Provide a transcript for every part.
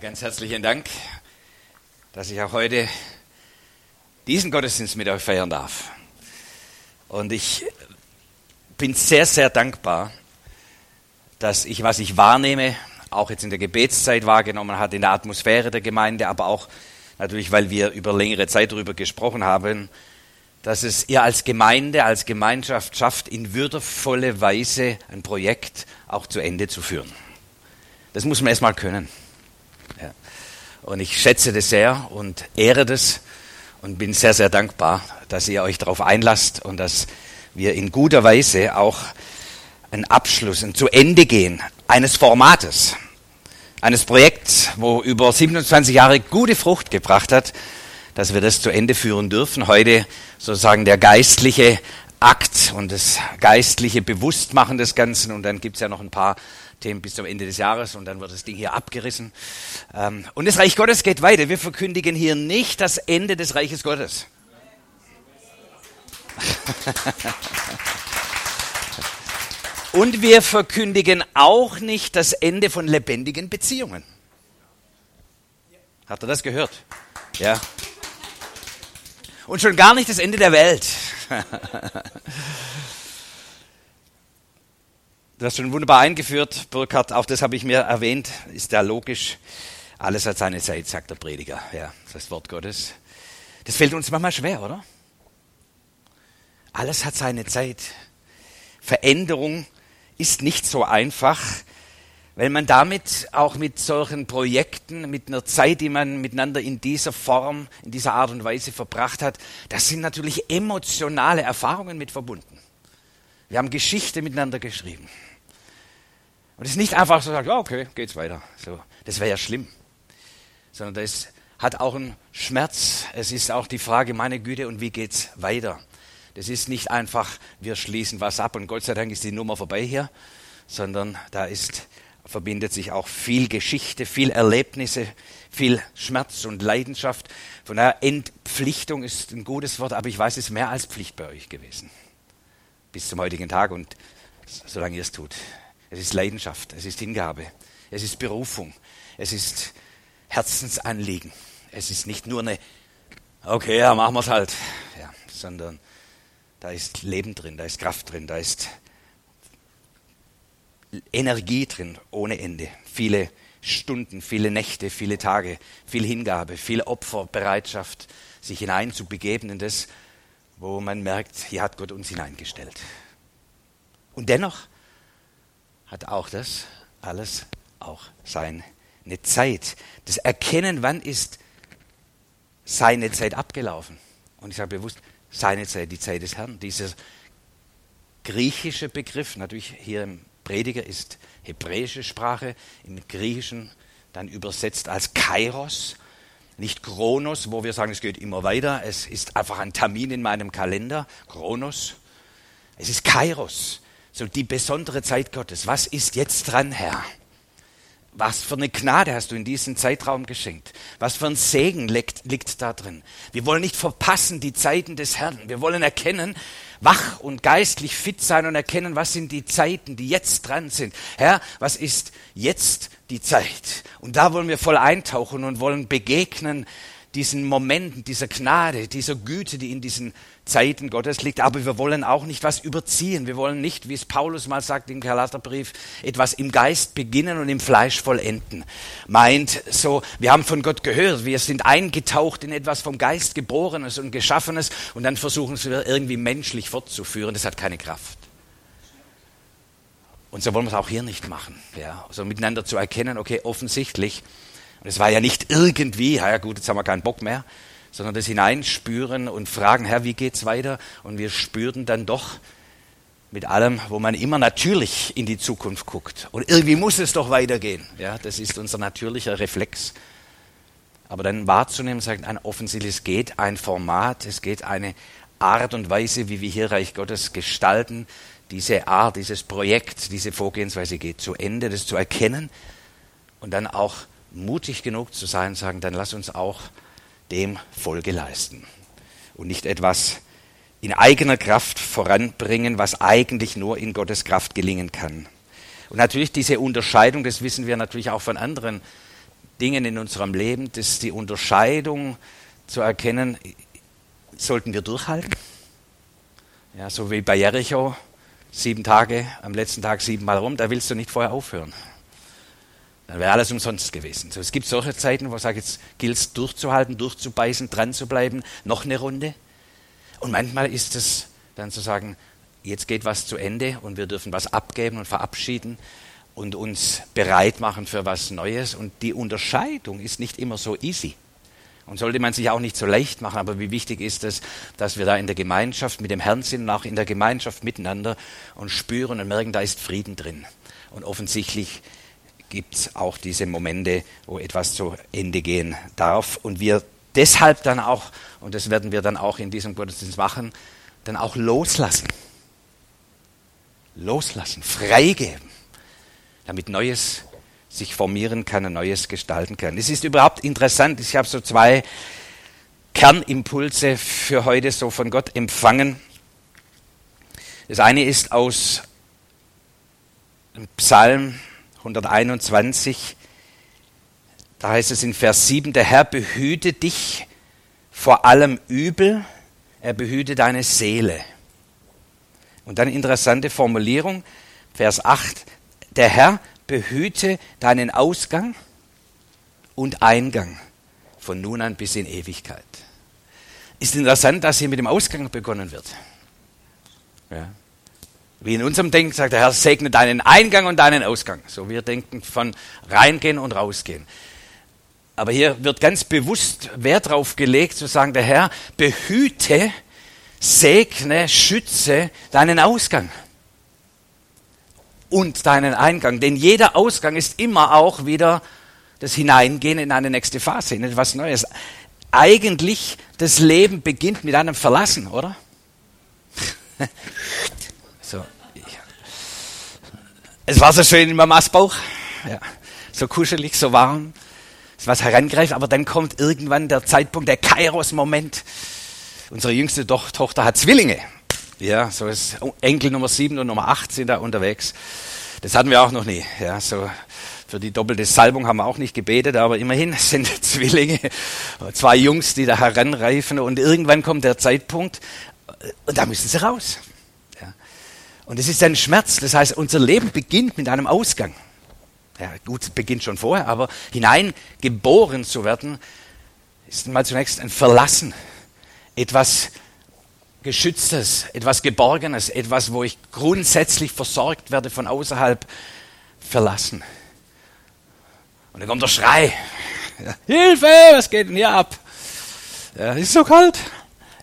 Ganz herzlichen Dank, dass ich auch heute diesen Gottesdienst mit euch feiern darf. Und ich bin sehr, sehr dankbar, dass ich, was ich wahrnehme, auch jetzt in der Gebetszeit wahrgenommen hat, in der Atmosphäre der Gemeinde, aber auch natürlich, weil wir über längere Zeit darüber gesprochen haben, dass es ihr als Gemeinde, als Gemeinschaft schafft, in würdevolle Weise ein Projekt auch zu Ende zu führen. Das muss man erstmal können. Und ich schätze das sehr und ehre das und bin sehr, sehr dankbar, dass ihr euch darauf einlasst und dass wir in guter Weise auch einen Abschluss, ein zu Ende gehen eines Formates, eines Projekts, wo über 27 Jahre gute Frucht gebracht hat, dass wir das zu Ende führen dürfen. Heute sozusagen der geistliche Akt und das geistliche Bewusstmachen des Ganzen. Und dann gibt es ja noch ein paar Themen bis zum Ende des Jahres und dann wird das Ding hier abgerissen. Ähm, und das Reich Gottes geht weiter. Wir verkündigen hier nicht das Ende des Reiches Gottes. Und wir verkündigen auch nicht das Ende von lebendigen Beziehungen. Habt ihr das gehört? Ja. Und schon gar nicht das Ende der Welt. Du hast schon wunderbar eingeführt, Burkhard, auch das habe ich mir erwähnt, ist ja logisch. Alles hat seine Zeit, sagt der Prediger. Ja, das Wort Gottes. Das fällt uns manchmal schwer, oder? Alles hat seine Zeit. Veränderung ist nicht so einfach, weil man damit auch mit solchen Projekten, mit einer Zeit, die man miteinander in dieser Form, in dieser Art und Weise verbracht hat, das sind natürlich emotionale Erfahrungen mit verbunden. Wir haben Geschichte miteinander geschrieben. Und es ist nicht einfach so, ja, okay, geht's weiter. So, das wäre ja schlimm. Sondern das hat auch einen Schmerz. Es ist auch die Frage, meine Güte, und wie geht's weiter? Das ist nicht einfach, wir schließen was ab und Gott sei Dank ist die Nummer vorbei hier, sondern da ist, verbindet sich auch viel Geschichte, viel Erlebnisse, viel Schmerz und Leidenschaft. Von daher, Entpflichtung ist ein gutes Wort, aber ich weiß, es ist mehr als Pflicht bei euch gewesen. Bis zum heutigen Tag und solange ihr es tut. Es ist Leidenschaft, es ist Hingabe, es ist Berufung, es ist Herzensanliegen. Es ist nicht nur eine, okay, ja, machen wir es halt, ja, sondern da ist Leben drin, da ist Kraft drin, da ist Energie drin ohne Ende. Viele Stunden, viele Nächte, viele Tage, viel Hingabe, viel Opferbereitschaft, sich hineinzubegeben in das, wo man merkt, hier hat Gott uns hineingestellt. Und dennoch hat auch das alles auch seine Zeit. Das Erkennen, wann ist seine Zeit abgelaufen. Und ich sage bewusst, seine Zeit, die Zeit des Herrn. Dieser griechische Begriff, natürlich hier im Prediger ist hebräische Sprache, im Griechischen dann übersetzt als Kairos, nicht Kronos, wo wir sagen, es geht immer weiter, es ist einfach ein Termin in meinem Kalender, Kronos. Es ist Kairos, so die besondere Zeit Gottes. Was ist jetzt dran, Herr? Was für eine Gnade hast du in diesem Zeitraum geschenkt? Was für ein Segen liegt, liegt da drin? Wir wollen nicht verpassen die Zeiten des Herrn. Wir wollen erkennen, wach und geistlich fit sein und erkennen, was sind die Zeiten, die jetzt dran sind. Herr, was ist jetzt die Zeit? Und da wollen wir voll eintauchen und wollen begegnen diesen Momenten, dieser Gnade, dieser Güte, die in diesen Zeiten Gottes liegt. Aber wir wollen auch nicht was überziehen. Wir wollen nicht, wie es Paulus mal sagt im Galaterbrief, etwas im Geist beginnen und im Fleisch vollenden. Meint so, wir haben von Gott gehört, wir sind eingetaucht in etwas vom Geist geborenes und geschaffenes und dann versuchen wir irgendwie menschlich fortzuführen. Das hat keine Kraft. Und so wollen wir es auch hier nicht machen. Ja, so miteinander zu erkennen, okay, offensichtlich, und es war ja nicht irgendwie, ja gut, jetzt haben wir keinen Bock mehr, sondern das Hineinspüren und fragen, Herr, wie geht's weiter? Und wir spürten dann doch mit allem, wo man immer natürlich in die Zukunft guckt. Und irgendwie muss es doch weitergehen. Ja, das ist unser natürlicher Reflex. Aber dann wahrzunehmen, sagt ein offensichtlich, es geht ein Format, es geht eine Art und Weise, wie wir hier Reich Gottes gestalten. Diese Art, dieses Projekt, diese Vorgehensweise geht zu Ende, das zu erkennen und dann auch mutig genug zu sein, sagen, dann lass uns auch dem Folge leisten und nicht etwas in eigener Kraft voranbringen, was eigentlich nur in Gottes Kraft gelingen kann. Und natürlich diese Unterscheidung, das wissen wir natürlich auch von anderen Dingen in unserem Leben, das die Unterscheidung zu erkennen, sollten wir durchhalten. Ja, so wie bei Jericho, sieben Tage, am letzten Tag siebenmal rum, da willst du nicht vorher aufhören. Dann wäre alles umsonst gewesen. So, es gibt solche Zeiten, wo ich sage, jetzt gilt es durchzuhalten, durchzubeißen, dran zu bleiben, noch eine Runde. Und manchmal ist es dann zu sagen, jetzt geht was zu Ende und wir dürfen was abgeben und verabschieden und uns bereit machen für was Neues. Und die Unterscheidung ist nicht immer so easy. Und sollte man sich auch nicht so leicht machen, aber wie wichtig ist es, dass wir da in der Gemeinschaft mit dem Herrn sind und auch in der Gemeinschaft miteinander und spüren und merken, da ist Frieden drin. Und offensichtlich gibt es auch diese Momente, wo etwas zu Ende gehen darf. Und wir deshalb dann auch, und das werden wir dann auch in diesem Gottesdienst machen, dann auch loslassen. Loslassen, freigeben, damit Neues sich formieren kann, ein Neues gestalten kann. Es ist überhaupt interessant, ich habe so zwei Kernimpulse für heute so von Gott empfangen. Das eine ist aus Psalm 121, da heißt es in Vers 7, der Herr behüte dich vor allem Übel, er behüte deine Seele. Und dann interessante Formulierung, Vers 8, der Herr behüte deinen Ausgang und Eingang von nun an bis in Ewigkeit. Ist interessant, dass hier mit dem Ausgang begonnen wird. Ja. Wie in unserem Denken sagt der Herr, segne deinen Eingang und deinen Ausgang. So wir denken von reingehen und rausgehen. Aber hier wird ganz bewusst Wert darauf gelegt, zu sagen, der Herr behüte, segne, schütze deinen Ausgang und deinen Eingang. Denn jeder Ausgang ist immer auch wieder das Hineingehen in eine nächste Phase, in etwas Neues. Eigentlich, das Leben beginnt mit einem Verlassen, oder? so. Es war so schön in Mamas Bauch. Ja. So kuschelig, so warm. Was herangreift, aber dann kommt irgendwann der Zeitpunkt, der Kairos-Moment. Unsere jüngste Tochter hat Zwillinge. Ja, so ist Enkel Nummer 7 und Nummer 8 sind da unterwegs. Das hatten wir auch noch nie. Ja, so für die doppelte Salbung haben wir auch nicht gebetet, aber immerhin sind Zwillinge, zwei Jungs, die da heranreifen und irgendwann kommt der Zeitpunkt und da müssen sie raus. Und es ist ein Schmerz. Das heißt, unser Leben beginnt mit einem Ausgang. Ja, gut, beginnt schon vorher, aber hineingeboren zu werden, ist mal zunächst ein Verlassen. Etwas Geschütztes, etwas Geborgenes, etwas, wo ich grundsätzlich versorgt werde von außerhalb verlassen. Und dann kommt der Schrei. Hilfe, was geht denn hier ab? Ja, ist so kalt.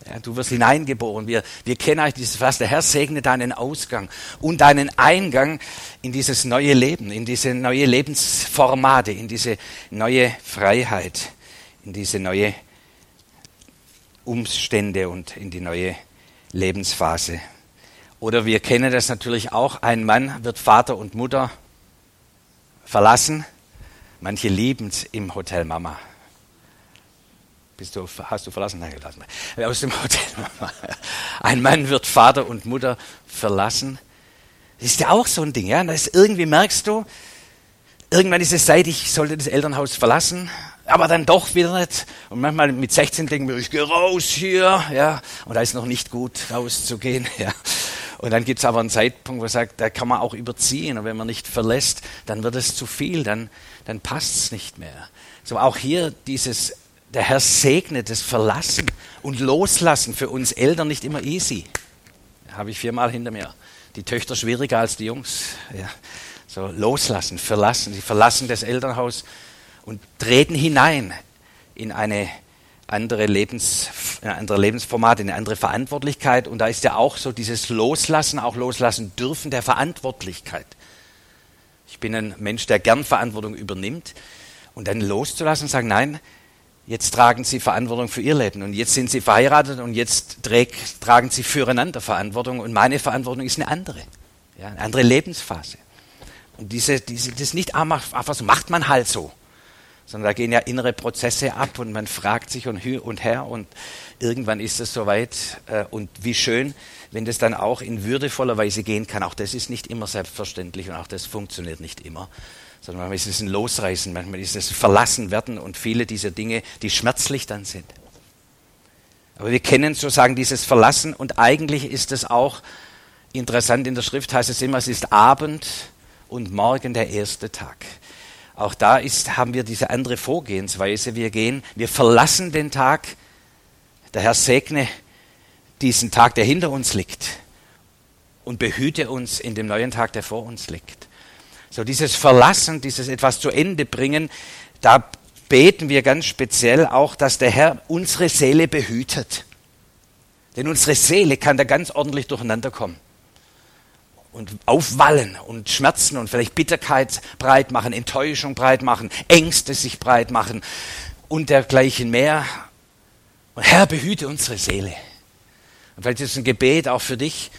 Ja, du wirst hineingeboren. Wir, wir kennen eigentlich dieses Vers. Der Herr segne deinen Ausgang und deinen Eingang in dieses neue Leben, in diese neue Lebensformate, in diese neue Freiheit, in diese neue Umstände und in die neue Lebensphase. Oder wir kennen das natürlich auch, ein Mann wird Vater und Mutter verlassen. Manche lieben es im Hotel Mama. Bist du, hast du verlassen? Nein, gelassen. Aus dem Hotel. Ein Mann wird Vater und Mutter verlassen. Das ist ja auch so ein Ding, ja. Das irgendwie merkst du, irgendwann ist es Zeit, ich sollte das Elternhaus verlassen aber dann doch wieder nicht. Und manchmal mit 16 denken wir, ich gehe raus hier, ja, und da ist noch nicht gut, rauszugehen, ja. Und dann gibt es aber einen Zeitpunkt, wo man sagt, da kann man auch überziehen. Und wenn man nicht verlässt, dann wird es zu viel, dann, dann passt es nicht mehr. So auch hier dieses, der Herr segnet das Verlassen und Loslassen für uns Eltern nicht immer easy. Habe ich viermal hinter mir. Die Töchter schwieriger als die Jungs. Ja. So loslassen, verlassen. Sie verlassen das Elternhaus und treten hinein in eine andere, Lebens, ein andere Lebensformat, in eine andere Verantwortlichkeit. Und da ist ja auch so dieses Loslassen, auch loslassen dürfen der Verantwortlichkeit. Ich bin ein Mensch, der gern Verantwortung übernimmt. Und dann loszulassen und sagen, nein, jetzt tragen Sie Verantwortung für Ihr Leben und jetzt sind Sie verheiratet und jetzt tragen Sie füreinander Verantwortung und meine Verantwortung ist eine andere, ja, eine andere Lebensphase. Und diese, diese, das nicht einfach so, macht man halt so sondern da gehen ja innere Prozesse ab und man fragt sich und, und her und irgendwann ist es soweit äh, und wie schön, wenn das dann auch in würdevoller Weise gehen kann. Auch das ist nicht immer selbstverständlich und auch das funktioniert nicht immer, sondern manchmal ist es ein Losreißen, manchmal ist es Verlassen werden und viele dieser Dinge, die schmerzlich dann sind. Aber wir kennen sozusagen dieses Verlassen und eigentlich ist es auch interessant in der Schrift, heißt es immer, es ist Abend und morgen der erste Tag. Auch da ist, haben wir diese andere Vorgehensweise. Wir gehen, wir verlassen den Tag. Der Herr segne diesen Tag, der hinter uns liegt und behüte uns in dem neuen Tag, der vor uns liegt. So dieses Verlassen, dieses etwas zu Ende bringen, da beten wir ganz speziell auch, dass der Herr unsere Seele behütet. Denn unsere Seele kann da ganz ordentlich durcheinander kommen. Und aufwallen und Schmerzen und vielleicht Bitterkeit breit machen, Enttäuschung breit machen, Ängste sich breit machen und dergleichen mehr. Und Herr, behüte unsere Seele. Und vielleicht ist es ein Gebet auch für dich,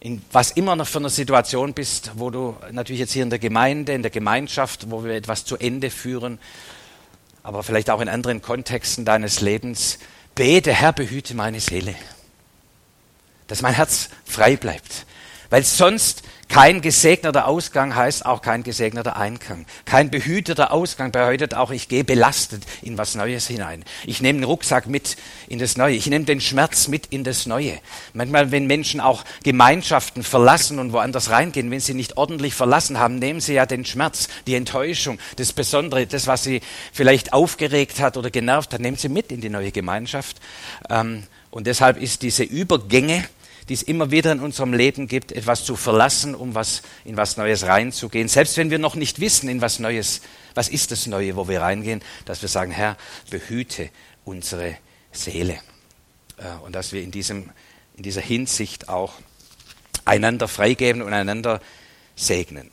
in was immer noch für eine Situation bist, wo du natürlich jetzt hier in der Gemeinde, in der Gemeinschaft, wo wir etwas zu Ende führen, aber vielleicht auch in anderen Kontexten deines Lebens, bete, Herr, behüte meine Seele, dass mein Herz frei bleibt, weil sonst kein gesegneter Ausgang heißt auch kein gesegneter Eingang. Kein behüteter Ausgang bedeutet auch, ich gehe belastet in was Neues hinein. Ich nehme den Rucksack mit in das Neue. Ich nehme den Schmerz mit in das Neue. Manchmal, wenn Menschen auch Gemeinschaften verlassen und woanders reingehen, wenn sie nicht ordentlich verlassen haben, nehmen sie ja den Schmerz, die Enttäuschung, das Besondere, das, was sie vielleicht aufgeregt hat oder genervt hat, nehmen sie mit in die neue Gemeinschaft. Ähm, und deshalb ist diese Übergänge, die es immer wieder in unserem Leben gibt, etwas zu verlassen, um was, in was Neues reinzugehen. Selbst wenn wir noch nicht wissen, in was Neues, was ist das Neue, wo wir reingehen, dass wir sagen, Herr, behüte unsere Seele. Äh, und dass wir in, diesem, in dieser Hinsicht auch einander freigeben und einander segnen.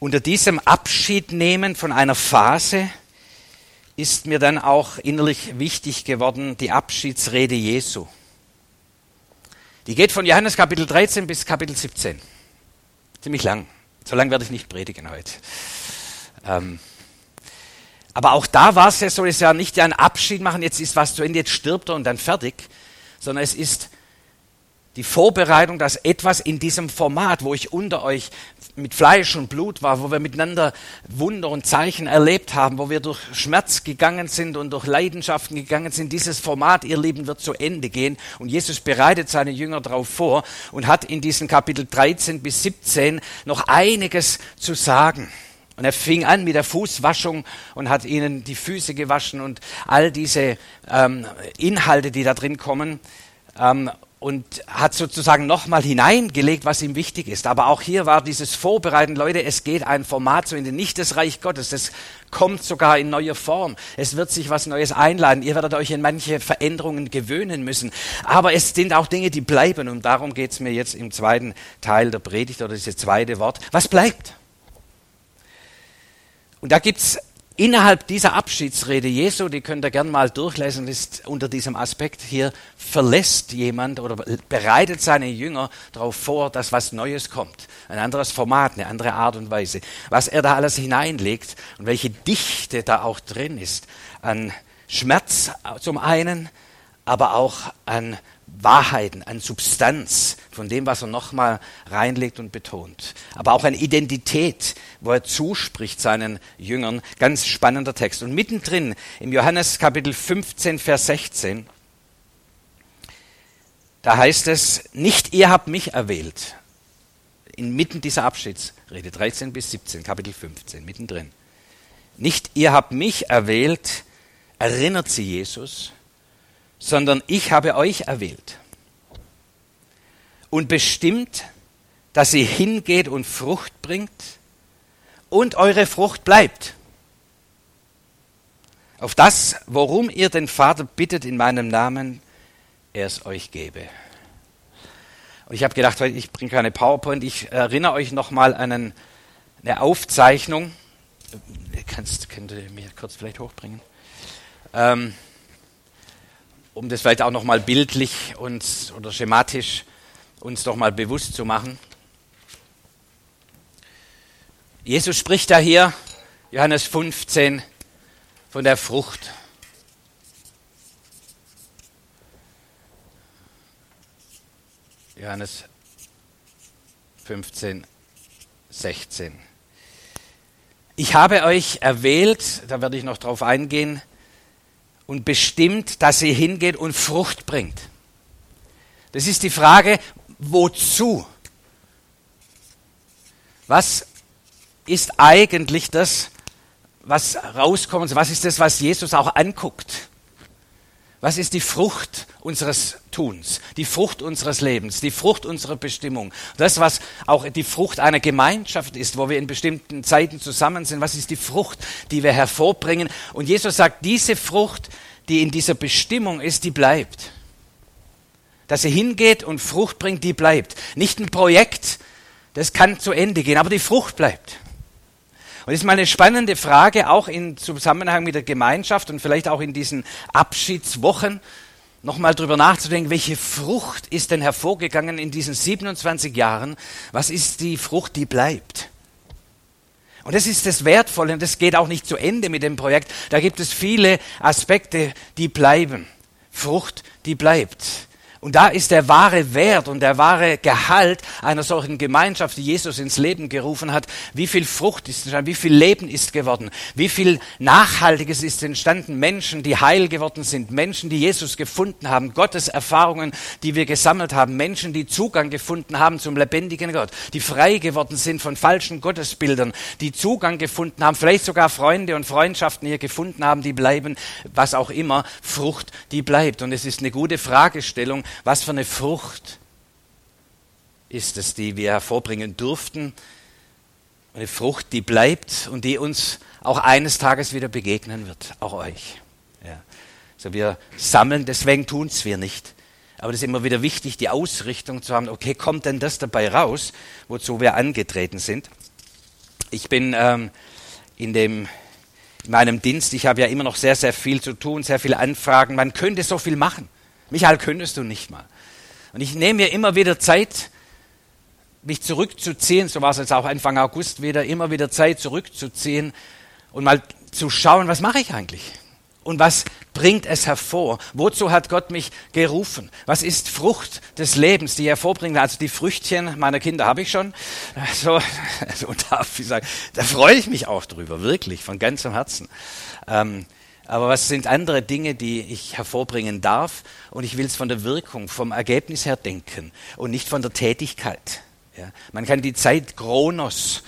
Unter diesem Abschiednehmen von einer Phase ist mir dann auch innerlich wichtig geworden die Abschiedsrede Jesu. Die geht von Johannes Kapitel 13 bis Kapitel 17. Ziemlich lang. So lange werde ich nicht predigen heute. Ähm, aber auch da war es ja so, es ja nicht ein Abschied machen, jetzt ist was zu Ende, jetzt stirbt er und dann fertig, sondern es ist die Vorbereitung, dass etwas in diesem Format, wo ich unter euch mit Fleisch und Blut war, wo wir miteinander Wunder und Zeichen erlebt haben, wo wir durch Schmerz gegangen sind und durch Leidenschaften gegangen sind, dieses Format, ihr Lieben, wird zu Ende gehen. Und Jesus bereitet seine Jünger darauf vor und hat in diesen Kapitel 13 bis 17 noch einiges zu sagen. Und er fing an mit der Fußwaschung und hat ihnen die Füße gewaschen und all diese ähm, Inhalte, die da drin kommen. Ähm, und hat sozusagen nochmal hineingelegt, was ihm wichtig ist. Aber auch hier war dieses Vorbereiten, Leute, es geht ein Format zu Ende, nicht das Reich Gottes, das kommt sogar in neuer Form. Es wird sich was Neues einladen. Ihr werdet euch in manche Veränderungen gewöhnen müssen. Aber es sind auch Dinge, die bleiben. Und darum geht es mir jetzt im zweiten Teil der Predigt oder dieses zweite Wort. Was bleibt? Und da gibt's innerhalb dieser Abschiedsrede Jesu, die könnt ihr gerne mal durchlesen, ist unter diesem Aspekt hier, verlässt jemand oder bereitet seine Jünger darauf vor, dass was Neues kommt. Ein anderes Format, eine andere Art und Weise. Was er da alles hineinlegt und welche Dichte da auch drin ist an Schmerz zum einen, aber auch an Wahrheiten, an Substanz von dem, was er nochmal reinlegt und betont. Aber auch an Identität, wo er zuspricht seinen Jüngern. Ganz spannender Text. Und mittendrin im Johannes Kapitel 15, Vers 16, da heißt es, nicht ihr habt mich erwählt. Inmitten dieser Abschiedsrede, 13 bis 17, Kapitel 15, mittendrin. Nicht ihr habt mich erwählt, erinnert sie Jesus, sondern ich habe euch erwählt und bestimmt, dass ihr hingeht und Frucht bringt und eure Frucht bleibt. Auf das, worum ihr den Vater bittet in meinem Namen, er es euch gebe. Und ich habe gedacht, ich bringe keine PowerPoint, ich erinnere euch nochmal an eine Aufzeichnung. Könnt ihr mir kurz vielleicht hochbringen? Ähm, um das vielleicht auch nochmal bildlich uns oder schematisch uns doch mal bewusst zu machen. Jesus spricht da hier, Johannes 15, von der Frucht. Johannes 15, 16. Ich habe euch erwählt, da werde ich noch drauf eingehen, und bestimmt, dass ihr hingeht und Frucht bringt. Das ist die Frage, wozu? Was ist eigentlich das, was rauskommt? Was ist das, was Jesus auch anguckt? Was ist die Frucht unseres Tuns, die Frucht unseres Lebens, die Frucht unserer Bestimmung? Das, was auch die Frucht einer Gemeinschaft ist, wo wir in bestimmten Zeiten zusammen sind, was ist die Frucht, die wir hervorbringen? Und Jesus sagt, diese Frucht, die in dieser Bestimmung ist, die bleibt. Dass er hingeht und Frucht bringt, die bleibt. Nicht ein Projekt, das kann zu Ende gehen, aber die Frucht bleibt. Und das ist mal eine spannende Frage, auch im Zusammenhang mit der Gemeinschaft und vielleicht auch in diesen Abschiedswochen, nochmal drüber nachzudenken, welche Frucht ist denn hervorgegangen in diesen 27 Jahren? Was ist die Frucht, die bleibt? Und das ist das Wertvolle und das geht auch nicht zu Ende mit dem Projekt. Da gibt es viele Aspekte, die bleiben. Frucht, die bleibt. Und da ist der wahre Wert und der wahre Gehalt einer solchen Gemeinschaft, die Jesus ins Leben gerufen hat. Wie viel Frucht ist entstanden, wie viel Leben ist geworden, wie viel Nachhaltiges ist entstanden. Menschen, die heil geworden sind, Menschen, die Jesus gefunden haben, Gottes Erfahrungen, die wir gesammelt haben, Menschen, die Zugang gefunden haben zum lebendigen Gott, die frei geworden sind von falschen Gottesbildern, die Zugang gefunden haben, vielleicht sogar Freunde und Freundschaften hier gefunden haben, die bleiben, was auch immer, Frucht, die bleibt. Und es ist eine gute Fragestellung, was für eine Frucht ist es, die wir hervorbringen durften. Eine Frucht, die bleibt und die uns auch eines Tages wieder begegnen wird, auch euch. Ja. Also wir sammeln, deswegen tun es wir nicht. Aber es ist immer wieder wichtig, die Ausrichtung zu haben, okay, kommt denn das dabei raus, wozu wir angetreten sind? Ich bin ähm, in, dem, in meinem Dienst, ich habe ja immer noch sehr, sehr viel zu tun, sehr viele Anfragen, man könnte so viel machen. Michael, könntest du nicht mal. Und ich nehme mir immer wieder Zeit, mich zurückzuziehen, so war es jetzt auch Anfang August wieder, immer wieder Zeit zurückzuziehen und mal zu schauen, was mache ich eigentlich? Und was bringt es hervor? Wozu hat Gott mich gerufen? Was ist Frucht des Lebens, die hervorbringt? Also die Früchtchen meiner Kinder habe ich schon. So, so darf ich sagen. Da freue ich mich auch drüber, wirklich, von ganzem Herzen. Ähm, aber was sind andere Dinge, die ich hervorbringen darf? Und ich will es von der Wirkung, vom Ergebnis her denken und nicht von der Tätigkeit. Ja? Man kann die Zeit Kronos,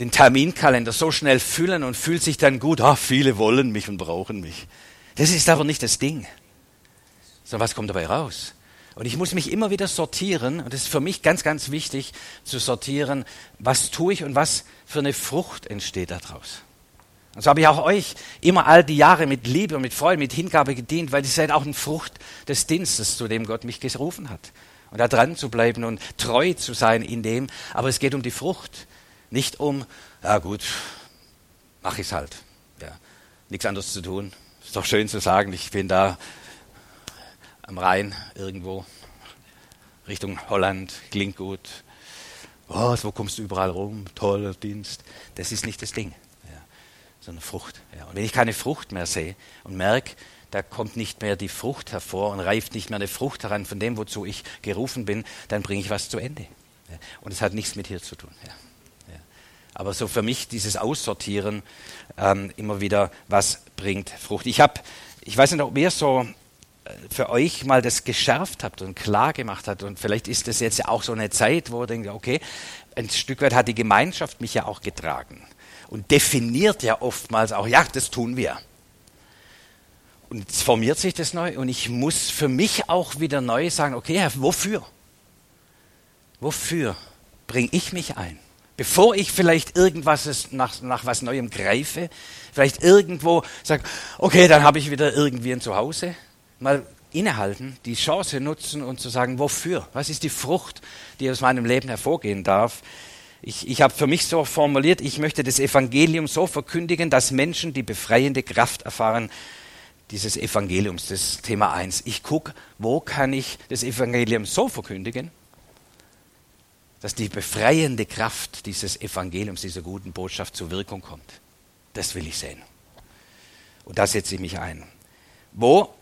den Terminkalender so schnell füllen und fühlt sich dann gut, ah, viele wollen mich und brauchen mich. Das ist aber nicht das Ding. So, was kommt dabei raus? Und ich muss mich immer wieder sortieren, und das ist für mich ganz, ganz wichtig, zu sortieren, was tue ich und was für eine Frucht entsteht daraus. Und so habe ich auch euch immer all die Jahre mit Liebe mit Freude, mit Hingabe gedient, weil ihr seid auch eine Frucht des Dienstes, zu dem Gott mich gerufen hat. Und da dran zu bleiben und treu zu sein in dem. Aber es geht um die Frucht, nicht um, ja gut, mach ich's halt. Ja, nichts anderes zu tun. Ist doch schön zu sagen, ich bin da am Rhein irgendwo, Richtung Holland, klingt gut. Oh, wo kommst du überall rum? Toller Dienst. Das ist nicht das Ding sondern Frucht. Ja. Und wenn ich keine Frucht mehr sehe und merke, da kommt nicht mehr die Frucht hervor und reift nicht mehr eine Frucht heran von dem, wozu ich gerufen bin, dann bringe ich was zu Ende. Ja. Und es hat nichts mit hier zu tun. Ja. Aber so für mich dieses Aussortieren ähm, immer wieder, was bringt Frucht. Ich habe, ich weiß nicht, ob ihr so äh, für euch mal das geschärft habt und klar gemacht habt. Und vielleicht ist das jetzt ja auch so eine Zeit, wo ihr denkt, okay, ein Stück weit hat die Gemeinschaft mich ja auch getragen und definiert ja oftmals auch, ja, das tun wir. Und jetzt formiert sich das neu und ich muss für mich auch wieder neu sagen, okay, wofür? Wofür bringe ich mich ein? Bevor ich vielleicht irgendwas nach, nach was Neuem greife, vielleicht irgendwo sage, okay, dann habe ich wieder irgendwie ein Zuhause, mal innehalten, die Chance nutzen und zu sagen, wofür? Was ist die Frucht, die aus meinem Leben hervorgehen darf? Ich, ich habe für mich so formuliert, ich möchte das Evangelium so verkündigen, dass Menschen die befreiende Kraft erfahren dieses Evangeliums, das Thema 1. Ich gucke, wo kann ich das Evangelium so verkündigen, dass die befreiende Kraft dieses Evangeliums, dieser guten Botschaft zur Wirkung kommt. Das will ich sehen. Und da setze ich mich ein. Wo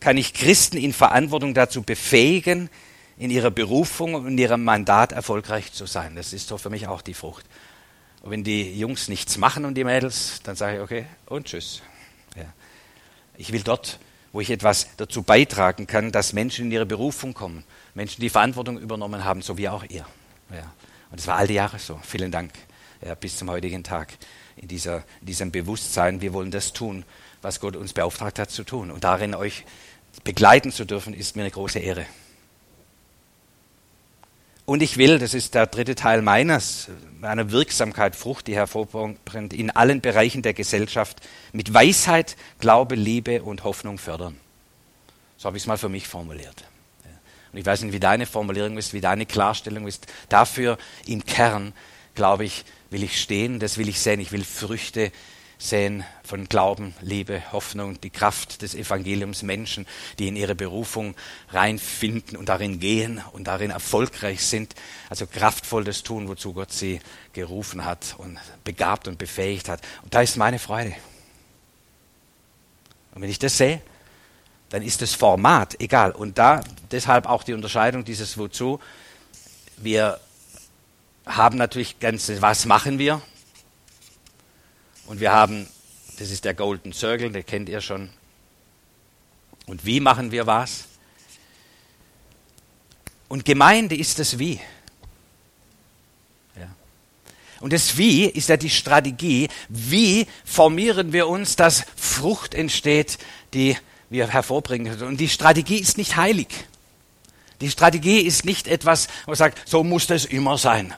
kann ich Christen in Verantwortung dazu befähigen, in ihrer Berufung und in ihrem Mandat erfolgreich zu sein. Das ist so für mich auch die Frucht. Und wenn die Jungs nichts machen und die Mädels, dann sage ich, okay, und tschüss. Ja. Ich will dort, wo ich etwas dazu beitragen kann, dass Menschen in ihre Berufung kommen, Menschen, die Verantwortung übernommen haben, so wie auch ihr. Ja. Und das war all die Jahre so. Vielen Dank ja, bis zum heutigen Tag in, dieser, in diesem Bewusstsein, wir wollen das tun, was Gott uns beauftragt hat zu tun. Und darin euch begleiten zu dürfen, ist mir eine große Ehre. Und ich will, das ist der dritte Teil meines, meiner Wirksamkeit, Frucht, die hervorbringt, in allen Bereichen der Gesellschaft mit Weisheit, Glaube, Liebe und Hoffnung fördern. So habe ich es mal für mich formuliert. Und ich weiß nicht, wie deine Formulierung ist, wie deine Klarstellung ist. Dafür im Kern, glaube ich, will ich stehen, das will ich sehen. Ich will Früchte sehen von Glauben, Liebe, Hoffnung, die Kraft des Evangeliums, Menschen, die in ihre Berufung reinfinden und darin gehen und darin erfolgreich sind, also kraftvoll das tun, wozu Gott sie gerufen hat und begabt und befähigt hat. Und da ist meine Freude. Und wenn ich das sehe, dann ist das Format egal. Und da deshalb auch die Unterscheidung dieses Wozu. Wir haben natürlich ganz, was machen wir? Und wir haben, das ist der Golden Circle, den kennt ihr schon. Und wie machen wir was? Und Gemeinde ist das Wie. Ja. Und das Wie ist ja die Strategie. Wie formieren wir uns, dass Frucht entsteht, die wir hervorbringen. Und die Strategie ist nicht heilig. Die Strategie ist nicht etwas, wo man sagt, so muss das immer sein.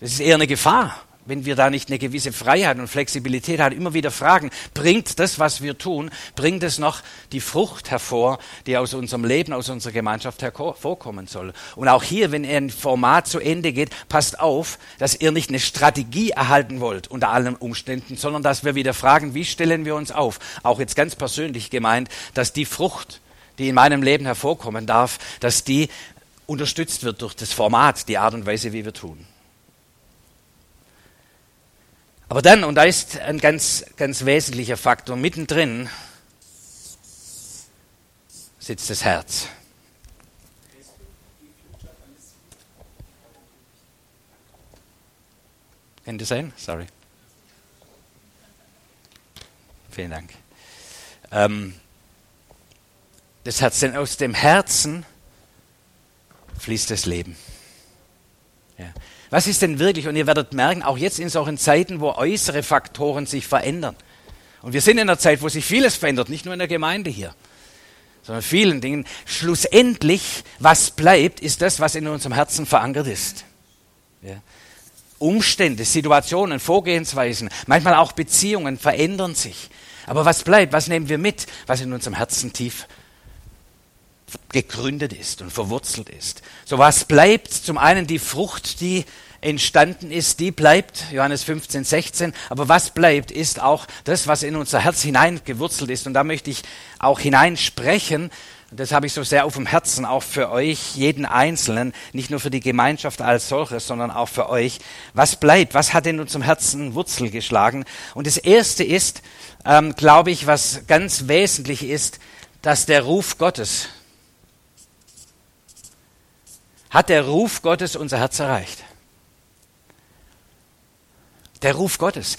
Das ist eher eine Gefahr, wenn wir da nicht eine gewisse Freiheit und Flexibilität haben, immer wieder fragen, bringt das, was wir tun, bringt es noch die Frucht hervor, die aus unserem Leben, aus unserer Gemeinschaft hervorkommen soll. Und auch hier, wenn ein Format zu Ende geht, passt auf, dass ihr nicht eine Strategie erhalten wollt unter allen Umständen, sondern dass wir wieder fragen, wie stellen wir uns auf? Auch jetzt ganz persönlich gemeint, dass die Frucht, die in meinem Leben hervorkommen darf, dass die unterstützt wird durch das Format, die Art und Weise, wie wir tun. Aber dann, und da ist ein ganz, ganz wesentlicher Faktor, mittendrin sitzt das Herz. Das sein? Sorry. Vielen Dank. Ähm, das Herz, denn aus dem Herzen fließt das Leben. Was ist denn wirklich? Und ihr werdet merken, auch jetzt in solchen Zeiten, wo äußere Faktoren sich verändern. Und wir sind in einer Zeit, wo sich vieles verändert, nicht nur in der Gemeinde hier, sondern vielen Dingen. Schlussendlich, was bleibt, ist das, was in unserem Herzen verankert ist. Ja. Umstände, Situationen, Vorgehensweisen, manchmal auch Beziehungen verändern sich. Aber was bleibt? Was nehmen wir mit, was in unserem Herzen tief gegründet ist und verwurzelt ist. So was bleibt zum einen die Frucht, die entstanden ist, die bleibt, Johannes 15, 16, aber was bleibt, ist auch das, was in unser Herz hineingewurzelt ist. Und da möchte ich auch hineinsprechen, das habe ich so sehr auf dem Herzen, auch für euch, jeden Einzelnen, nicht nur für die Gemeinschaft als solches, sondern auch für euch. Was bleibt? Was hat in unserem Herzen Wurzel geschlagen? Und das Erste ist, ähm, glaube ich, was ganz wesentlich ist, dass der Ruf Gottes hat der Ruf Gottes unser Herz erreicht. Der Ruf Gottes.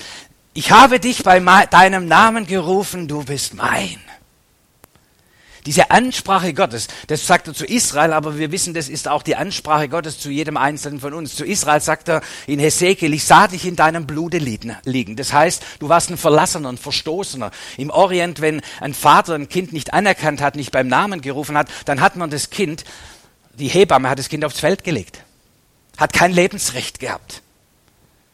Ich habe dich bei deinem Namen gerufen, du bist mein. Diese Ansprache Gottes, das sagt er zu Israel, aber wir wissen, das ist auch die Ansprache Gottes zu jedem Einzelnen von uns. Zu Israel sagt er in Hesekiel, ich sah dich in deinem Blute liegen. Das heißt, du warst ein Verlassener, ein Verstoßener. Im Orient, wenn ein Vater ein Kind nicht anerkannt hat, nicht beim Namen gerufen hat, dann hat man das Kind die Hebamme hat das Kind aufs Feld gelegt, hat kein Lebensrecht gehabt,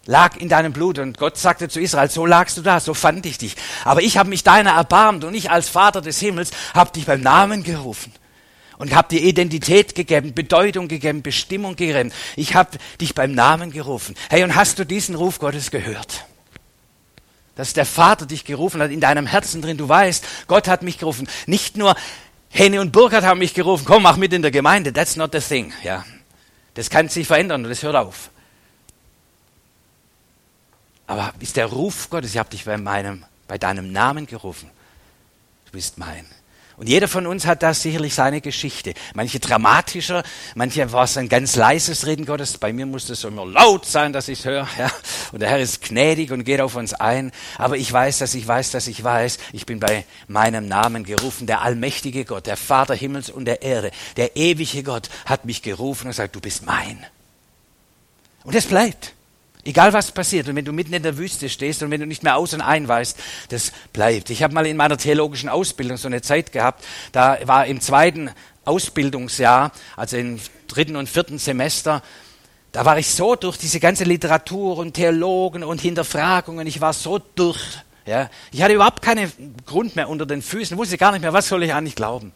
lag in deinem Blut und Gott sagte zu Israel, so lagst du da, so fand ich dich. Aber ich habe mich deiner erbarmt und ich als Vater des Himmels habe dich beim Namen gerufen und habe dir Identität gegeben, Bedeutung gegeben, Bestimmung gegeben. Ich habe dich beim Namen gerufen. Hey, und hast du diesen Ruf Gottes gehört? Dass der Vater dich gerufen hat in deinem Herzen drin. Du weißt, Gott hat mich gerufen. Nicht nur Henny und Burkhard haben mich gerufen, komm, mach mit in der Gemeinde. That's not the thing. Ja. Das kann sich verändern und das hört auf. Aber ist der Ruf Gottes, ich habe dich bei, meinem, bei deinem Namen gerufen. Du bist mein. Und jeder von uns hat da sicherlich seine Geschichte. Manche dramatischer, manche war es ein ganz leises Reden Gottes. Bei mir musste es immer laut sein, dass ich es höre. Ja. Und der Herr ist gnädig und geht auf uns ein. Aber ich weiß, dass ich weiß, dass ich weiß, ich bin bei meinem Namen gerufen. Der allmächtige Gott, der Vater Himmels und der Erde, der ewige Gott hat mich gerufen und sagt, du bist mein. Und es bleibt. Egal was passiert und wenn du mitten in der Wüste stehst und wenn du nicht mehr aus und ein weißt, das bleibt. Ich habe mal in meiner theologischen Ausbildung so eine Zeit gehabt, da war im zweiten Ausbildungsjahr, also im dritten und vierten Semester, da war ich so durch diese ganze Literatur und Theologen und Hinterfragungen, ich war so durch. Ja. Ich hatte überhaupt keinen Grund mehr unter den Füßen, wusste gar nicht mehr, was soll ich eigentlich glauben.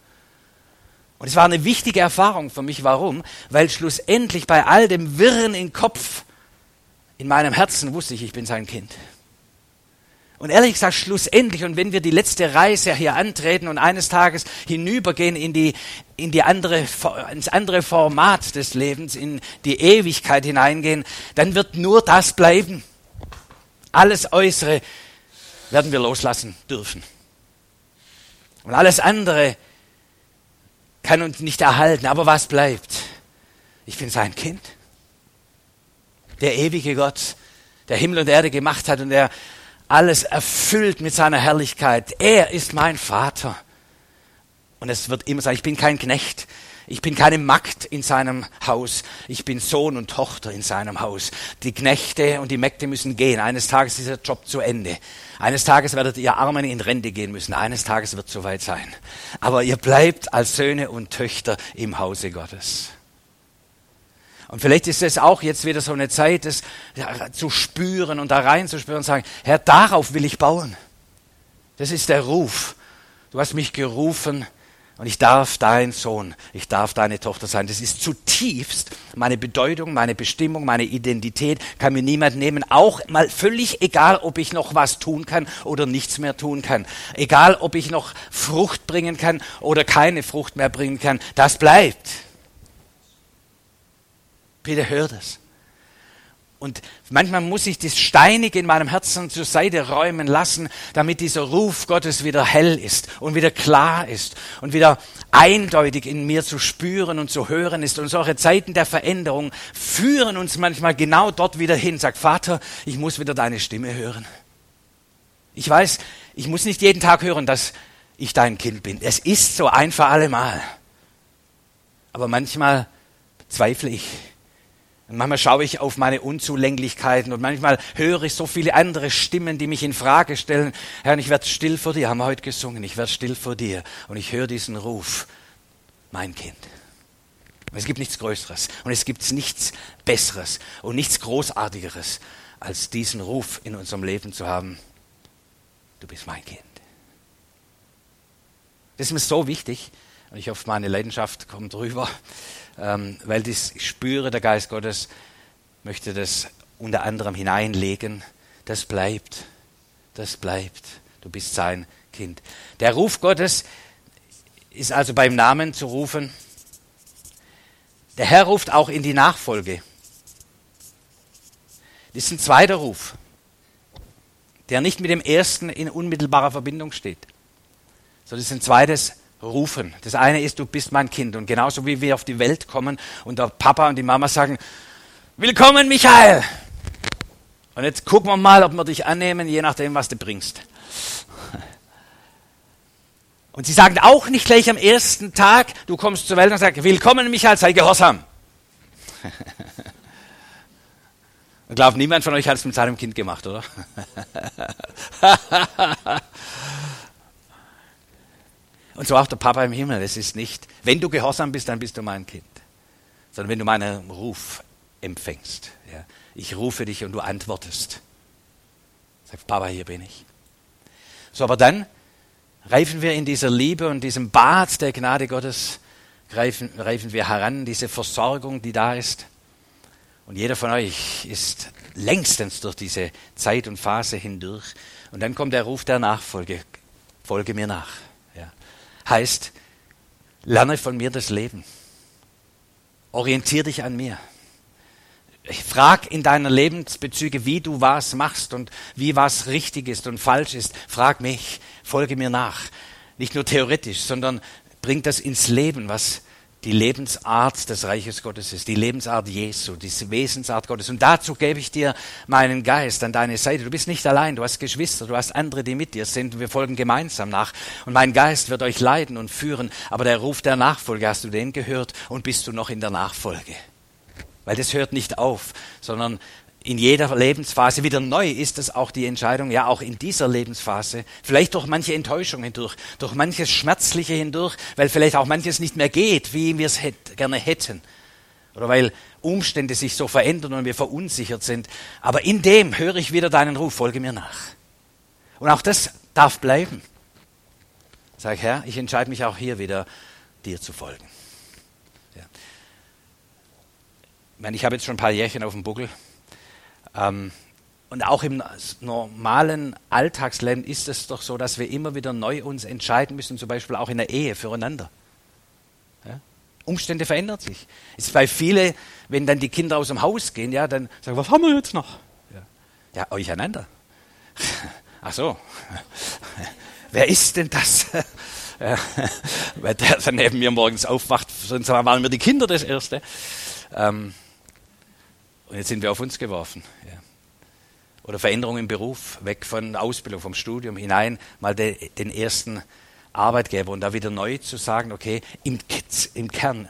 Und es war eine wichtige Erfahrung für mich. Warum? Weil schlussendlich bei all dem Wirren im Kopf in meinem Herzen wusste ich, ich bin sein Kind. Und ehrlich gesagt, schlussendlich, und wenn wir die letzte Reise hier antreten und eines Tages hinübergehen in die, in die andere, ins andere Format des Lebens, in die Ewigkeit hineingehen, dann wird nur das bleiben. Alles Äußere werden wir loslassen dürfen. Und alles andere kann uns nicht erhalten. Aber was bleibt? Ich bin sein Kind der ewige Gott, der Himmel und Erde gemacht hat und der alles erfüllt mit seiner Herrlichkeit. Er ist mein Vater. Und es wird immer sein, ich bin kein Knecht. Ich bin keine Magd in seinem Haus. Ich bin Sohn und Tochter in seinem Haus. Die Knechte und die Mägde müssen gehen. Eines Tages ist der Job zu Ende. Eines Tages werdet ihr Armen in Rente gehen müssen. Eines Tages wird es soweit sein. Aber ihr bleibt als Söhne und Töchter im Hause Gottes. Und vielleicht ist es auch jetzt wieder so eine Zeit, das zu spüren und da reinzuspüren und sagen, Herr, darauf will ich bauen. Das ist der Ruf. Du hast mich gerufen und ich darf dein Sohn, ich darf deine Tochter sein. Das ist zutiefst meine Bedeutung, meine Bestimmung, meine Identität, kann mir niemand nehmen. Auch mal völlig egal, ob ich noch was tun kann oder nichts mehr tun kann. Egal, ob ich noch Frucht bringen kann oder keine Frucht mehr bringen kann. Das bleibt. Bitte hör das. Und manchmal muss ich das Steinige in meinem Herzen zur Seite räumen lassen, damit dieser Ruf Gottes wieder hell ist und wieder klar ist und wieder eindeutig in mir zu spüren und zu hören ist. Und solche Zeiten der Veränderung führen uns manchmal genau dort wieder hin. Sag, Vater, ich muss wieder deine Stimme hören. Ich weiß, ich muss nicht jeden Tag hören, dass ich dein Kind bin. Es ist so ein für alle Mal. Aber manchmal zweifle ich manchmal schaue ich auf meine Unzulänglichkeiten und manchmal höre ich so viele andere Stimmen, die mich in Frage stellen. Herr, ich werde still vor dir, haben wir heute gesungen, ich werde still vor dir. Und ich höre diesen Ruf, mein Kind. Es gibt nichts Größeres und es gibt nichts Besseres und nichts Großartigeres, als diesen Ruf in unserem Leben zu haben. Du bist mein Kind. Das ist mir so wichtig ich hoffe, meine Leidenschaft kommt rüber ähm, weil das, ich spüre, der Geist Gottes möchte das unter anderem hineinlegen. Das bleibt, das bleibt. Du bist sein Kind. Der Ruf Gottes ist also beim Namen zu rufen. Der Herr ruft auch in die Nachfolge. Das ist ein zweiter Ruf, der nicht mit dem ersten in unmittelbarer Verbindung steht, sondern es ist ein zweites rufen. Das eine ist, du bist mein Kind. Und genauso wie wir auf die Welt kommen und der Papa und die Mama sagen, willkommen Michael. Und jetzt gucken wir mal, ob wir dich annehmen, je nachdem, was du bringst. Und sie sagen auch nicht gleich am ersten Tag, du kommst zur Welt und sagst, willkommen Michael, sei gehorsam. Ich glaube, niemand von euch hat es mit seinem Kind gemacht, oder? Und so auch der Papa im Himmel. Es ist nicht, wenn du gehorsam bist, dann bist du mein Kind. Sondern wenn du meinen Ruf empfängst. Ja. Ich rufe dich und du antwortest. Sag, Papa, hier bin ich. So, aber dann reifen wir in dieser Liebe und diesem Bad der Gnade Gottes, reifen, reifen wir heran, diese Versorgung, die da ist. Und jeder von euch ist längstens durch diese Zeit und Phase hindurch. Und dann kommt der Ruf der Nachfolge. Folge mir nach heißt, lerne von mir das Leben. Orientier dich an mir. Frag in deiner Lebensbezüge, wie du was machst und wie was richtig ist und falsch ist. Frag mich, folge mir nach. Nicht nur theoretisch, sondern bringt das ins Leben, was die Lebensart des Reiches Gottes ist, die Lebensart Jesu, die Wesensart Gottes. Und dazu gebe ich dir meinen Geist an deine Seite. Du bist nicht allein, du hast Geschwister, du hast andere, die mit dir sind. Wir folgen gemeinsam nach. Und mein Geist wird euch leiten und führen. Aber der Ruf der Nachfolge, hast du den gehört und bist du noch in der Nachfolge? Weil das hört nicht auf, sondern in jeder Lebensphase wieder neu ist es auch die Entscheidung, ja auch in dieser Lebensphase, vielleicht durch manche Enttäuschung hindurch, durch manches Schmerzliche hindurch, weil vielleicht auch manches nicht mehr geht, wie wir es hätt, gerne hätten. Oder weil Umstände sich so verändern und wir verunsichert sind. Aber in dem höre ich wieder deinen Ruf, folge mir nach. Und auch das darf bleiben. Sag Herr, ich entscheide mich auch hier wieder, dir zu folgen. Ja. Ich, meine, ich habe jetzt schon ein paar Jährchen auf dem Buckel. Ähm, und auch im normalen Alltagsleben ist es doch so, dass wir immer wieder neu uns entscheiden müssen, zum Beispiel auch in der Ehe füreinander. Ja? Umstände verändern sich. Ist bei vielen, wenn dann die Kinder aus dem Haus gehen, ja, dann sagen, was haben wir jetzt noch? Ja, ja euch einander. Ach so. Wer ist denn das? Weil der dann neben mir morgens aufwacht, sonst waren wir die Kinder das Erste. Ähm, und jetzt sind wir auf uns geworfen. Ja. Oder Veränderung im Beruf, weg von Ausbildung, vom Studium hinein, mal de, den ersten Arbeitgeber und da wieder neu zu sagen, okay, im, im Kern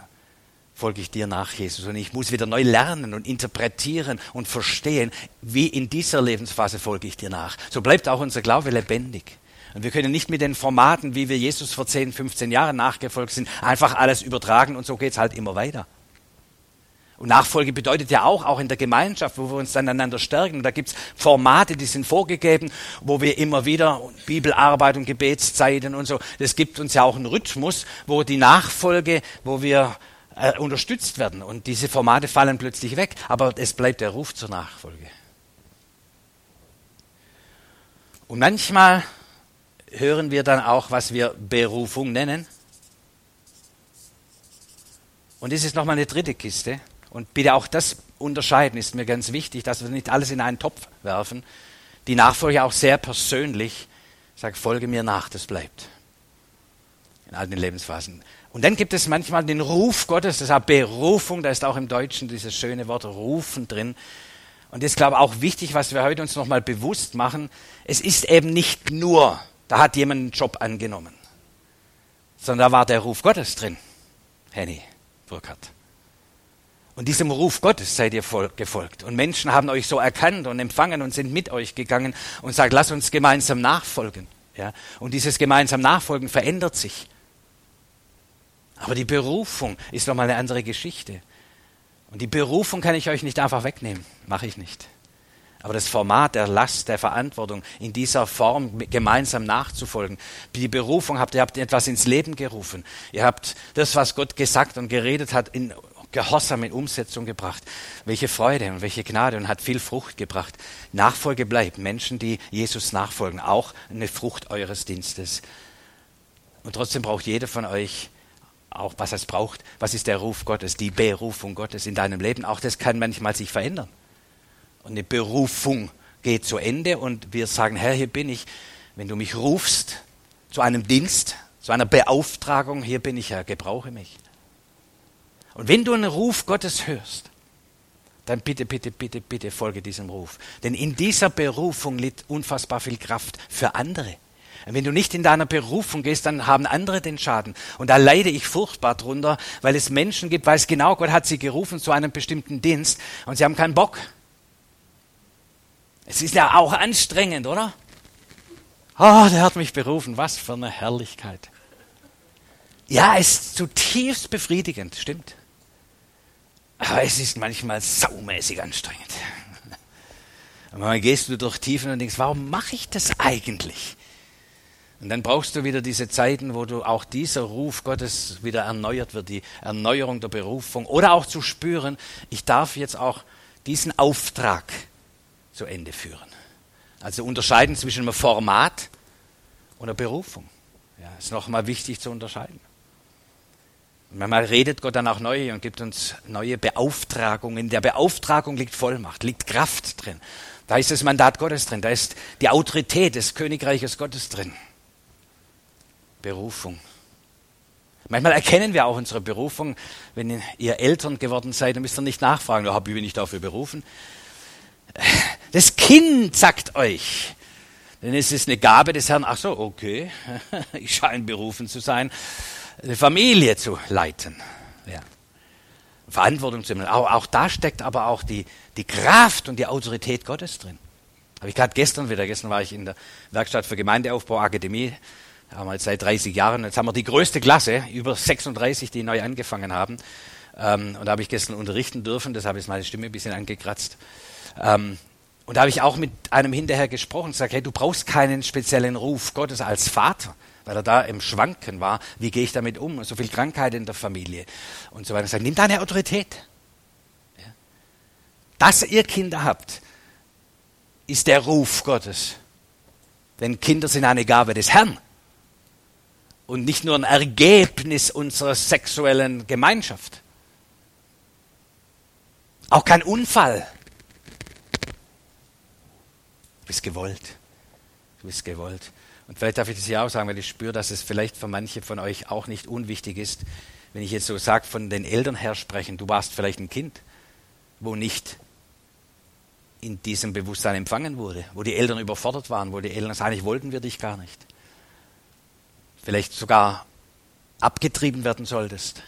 folge ich dir nach, Jesus. Und ich muss wieder neu lernen und interpretieren und verstehen, wie in dieser Lebensphase folge ich dir nach. So bleibt auch unser Glaube lebendig. Und wir können nicht mit den Formaten, wie wir Jesus vor 10, 15 Jahren nachgefolgt sind, einfach alles übertragen und so geht es halt immer weiter. Und Nachfolge bedeutet ja auch, auch in der Gemeinschaft, wo wir uns dann einander stärken. Und da gibt's Formate, die sind vorgegeben, wo wir immer wieder Bibelarbeit und Gebetszeiten und so. Das gibt uns ja auch einen Rhythmus, wo die Nachfolge, wo wir äh, unterstützt werden. Und diese Formate fallen plötzlich weg. Aber es bleibt der Ruf zur Nachfolge. Und manchmal hören wir dann auch, was wir Berufung nennen. Und das ist nochmal eine dritte Kiste. Und bitte auch das unterscheiden ist mir ganz wichtig, dass wir nicht alles in einen Topf werfen. Die Nachfolge auch sehr persönlich. Sag, folge mir nach, das bleibt. In all den Lebensphasen. Und dann gibt es manchmal den Ruf Gottes, das ist Berufung, da ist auch im Deutschen dieses schöne Wort rufen drin. Und das ist, glaube ich, auch wichtig, was wir heute uns nochmal bewusst machen. Es ist eben nicht nur, da hat jemand einen Job angenommen, sondern da war der Ruf Gottes drin. Henny Burkhardt. Und diesem Ruf Gottes seid ihr gefolgt. Und Menschen haben euch so erkannt und empfangen und sind mit euch gegangen und sagen, lass uns gemeinsam nachfolgen. Ja? Und dieses gemeinsam Nachfolgen verändert sich. Aber die Berufung ist nochmal eine andere Geschichte. Und die Berufung kann ich euch nicht einfach wegnehmen. Mache ich nicht. Aber das Format der Last, der Verantwortung, in dieser Form gemeinsam nachzufolgen. Die Berufung habt ihr habt etwas ins Leben gerufen. Ihr habt das, was Gott gesagt und geredet hat, in Gehorsam in Umsetzung gebracht. Welche Freude und welche Gnade und hat viel Frucht gebracht. Nachfolge bleibt. Menschen, die Jesus nachfolgen, auch eine Frucht eures Dienstes. Und trotzdem braucht jeder von euch auch, was es braucht. Was ist der Ruf Gottes, die Berufung Gottes in deinem Leben? Auch das kann manchmal sich verändern. Und eine Berufung geht zu Ende und wir sagen, Herr, hier bin ich. Wenn du mich rufst zu einem Dienst, zu einer Beauftragung, hier bin ich, Herr, gebrauche mich. Und wenn du einen Ruf Gottes hörst, dann bitte, bitte, bitte, bitte folge diesem Ruf. Denn in dieser Berufung liegt unfassbar viel Kraft für andere. Und wenn du nicht in deiner Berufung gehst, dann haben andere den Schaden. Und da leide ich furchtbar drunter, weil es Menschen gibt, weiß genau, Gott hat sie gerufen zu einem bestimmten Dienst und sie haben keinen Bock. Es ist ja auch anstrengend, oder? Oh, der hat mich berufen. Was für eine Herrlichkeit. Ja, es ist zutiefst befriedigend, stimmt. Aber es ist manchmal saumäßig anstrengend. Und manchmal gehst du durch Tiefen und denkst, warum mache ich das eigentlich? Und dann brauchst du wieder diese Zeiten, wo du auch dieser Ruf Gottes wieder erneuert wird, die Erneuerung der Berufung oder auch zu spüren, ich darf jetzt auch diesen Auftrag zu Ende führen. Also unterscheiden zwischen einem Format und einer Berufung. Ja, ist nochmal wichtig zu unterscheiden. Manchmal redet Gott dann auch neu und gibt uns neue Beauftragungen. In der Beauftragung liegt Vollmacht, liegt Kraft drin. Da ist das Mandat Gottes drin, da ist die Autorität des Königreiches Gottes drin. Berufung. Manchmal erkennen wir auch unsere Berufung. Wenn ihr Eltern geworden seid, dann müsst ihr nicht nachfragen, oh, wie bin ich dafür berufen? Das Kind sagt euch, denn es ist eine Gabe des Herrn, ach so, okay, ich scheine berufen zu sein, eine Familie zu leiten. Ja. Verantwortung zu nehmen. Auch, auch da steckt aber auch die, die Kraft und die Autorität Gottes drin. Habe ich gerade gestern wieder, gestern war ich in der Werkstatt für Gemeindeaufbau Akademie, da haben wir jetzt seit 30 Jahren, jetzt haben wir die größte Klasse, über 36, die neu angefangen haben. Ähm, und da habe ich gestern unterrichten dürfen, das habe ich meine Stimme ein bisschen angekratzt. Ähm, und da habe ich auch mit einem hinterher gesprochen und gesagt, hey, du brauchst keinen speziellen Ruf Gottes als Vater, weil er da im Schwanken war. Wie gehe ich damit um? So viel Krankheit in der Familie und so weiter. Ich sage, nimm deine Autorität. Ja. Dass ihr Kinder habt, ist der Ruf Gottes. Denn Kinder sind eine Gabe des Herrn und nicht nur ein Ergebnis unserer sexuellen Gemeinschaft. Auch kein Unfall. Du bist gewollt. Du bist gewollt. Und vielleicht darf ich das hier auch sagen, weil ich spüre, dass es vielleicht für manche von euch auch nicht unwichtig ist, wenn ich jetzt so sage, von den Eltern her sprechen, du warst vielleicht ein Kind, wo nicht in diesem Bewusstsein empfangen wurde, wo die Eltern überfordert waren, wo die Eltern sagen, eigentlich wollten wir dich gar nicht vielleicht sogar abgetrieben werden solltest.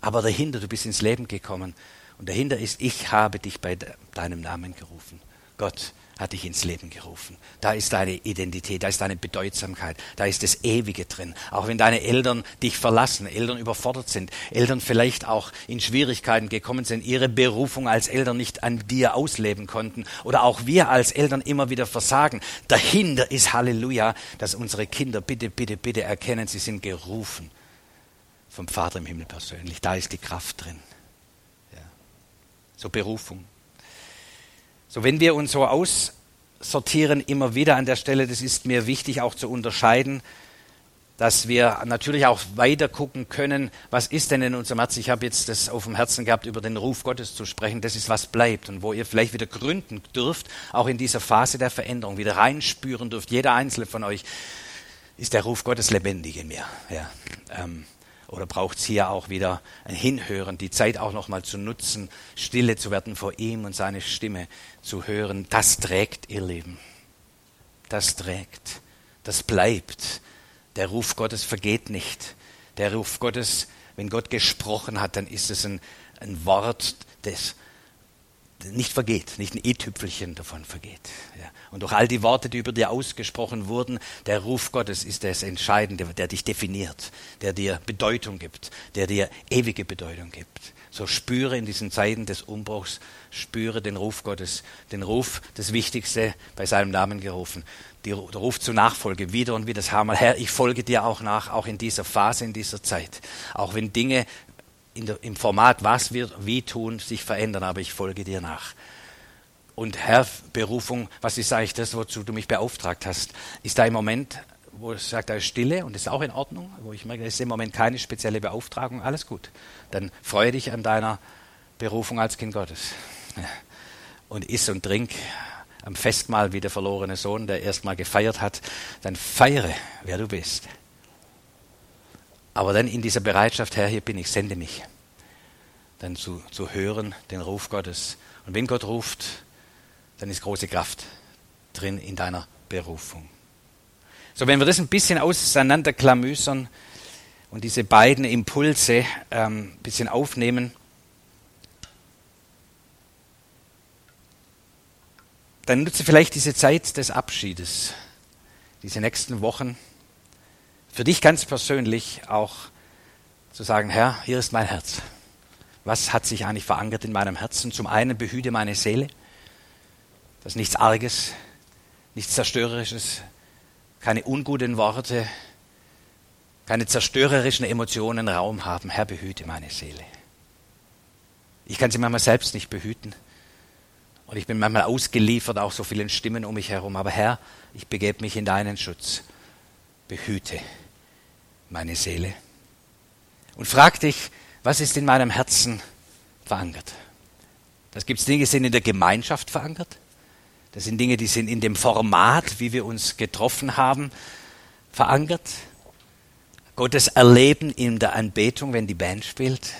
Aber dahinter, du bist ins Leben gekommen. Und dahinter ist, ich habe dich bei deinem Namen gerufen. Gott, hat dich ins Leben gerufen. Da ist deine Identität, da ist deine Bedeutsamkeit, da ist das Ewige drin. Auch wenn deine Eltern dich verlassen, Eltern überfordert sind, Eltern vielleicht auch in Schwierigkeiten gekommen sind, ihre Berufung als Eltern nicht an dir ausleben konnten oder auch wir als Eltern immer wieder versagen. Dahinter ist Halleluja, dass unsere Kinder bitte, bitte, bitte erkennen, sie sind gerufen vom Vater im Himmel persönlich. Da ist die Kraft drin. Ja. So Berufung. So, wenn wir uns so aussortieren immer wieder an der Stelle, das ist mir wichtig auch zu unterscheiden, dass wir natürlich auch weiter gucken können, was ist denn in unserem Herzen. Ich habe jetzt das auf dem Herzen gehabt, über den Ruf Gottes zu sprechen. Das ist, was bleibt und wo ihr vielleicht wieder gründen dürft, auch in dieser Phase der Veränderung, wieder reinspüren dürft. Jeder einzelne von euch ist der Ruf Gottes lebendig in mir. Ja. Ähm, oder braucht es hier auch wieder ein Hinhören, die Zeit auch nochmal zu nutzen, stille zu werden vor ihm und seine Stimme zu hören? Das trägt ihr Leben. Das trägt. Das bleibt. Der Ruf Gottes vergeht nicht. Der Ruf Gottes, wenn Gott gesprochen hat, dann ist es ein, ein Wort, das nicht vergeht, nicht ein i-Tüpfelchen davon vergeht. Ja. Und durch all die Worte, die über dir ausgesprochen wurden, der Ruf Gottes ist das Entscheidende, der dich definiert, der dir Bedeutung gibt, der dir ewige Bedeutung gibt. So spüre in diesen Zeiten des Umbruchs, spüre den Ruf Gottes, den Ruf, das Wichtigste, bei seinem Namen gerufen, die, der Ruf zur Nachfolge, wieder und wieder, das Hammer, Herr, ich folge dir auch nach, auch in dieser Phase, in dieser Zeit. Auch wenn Dinge der, im Format, was wir wie tun, sich verändern, aber ich folge dir nach. Und Herr, Berufung, was ist eigentlich das, wozu du mich beauftragt hast? Ist da im Moment, wo es sagt, da ist Stille und ist auch in Ordnung, wo ich merke, da ist im Moment keine spezielle Beauftragung, alles gut. Dann freue dich an deiner Berufung als Kind Gottes. Und iss und trink am Festmahl wie der verlorene Sohn, der erstmal gefeiert hat, dann feiere, wer du bist. Aber dann in dieser Bereitschaft, Herr, hier bin ich, sende mich. Dann zu, zu hören, den Ruf Gottes. Und wenn Gott ruft, dann ist große Kraft drin in deiner Berufung. So, wenn wir das ein bisschen auseinanderklamüsern und diese beiden Impulse ähm, ein bisschen aufnehmen, dann nutze vielleicht diese Zeit des Abschiedes, diese nächsten Wochen, für dich ganz persönlich auch zu sagen, Herr, hier ist mein Herz. Was hat sich eigentlich verankert in meinem Herzen? Zum einen behüte meine Seele, dass nichts Arges, nichts Zerstörerisches, keine unguten Worte, keine zerstörerischen Emotionen Raum haben. Herr, behüte meine Seele. Ich kann sie manchmal selbst nicht behüten. Und ich bin manchmal ausgeliefert, auch so vielen Stimmen um mich herum. Aber Herr, ich begebe mich in deinen Schutz. Behüte meine Seele. Und frag dich, was ist in meinem Herzen verankert? Das gibt es Dinge, die sind in der Gemeinschaft verankert. Das sind Dinge, die sind in dem Format, wie wir uns getroffen haben, verankert. Gottes Erleben in der Anbetung, wenn die Band spielt?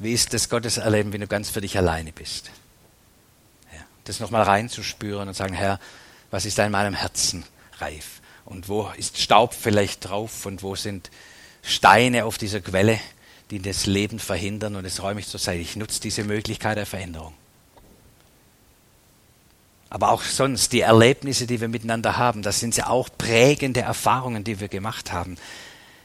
Wie ist das Gottes Erleben, wenn du ganz für dich alleine bist? Ja, das nochmal reinzuspüren und sagen, Herr, was ist da in meinem Herzen reif? Und wo ist Staub vielleicht drauf und wo sind Steine auf dieser Quelle, die das Leben verhindern und das räume ich zur Seite. Ich nutze diese Möglichkeit der Veränderung. Aber auch sonst, die Erlebnisse, die wir miteinander haben, das sind ja auch prägende Erfahrungen, die wir gemacht haben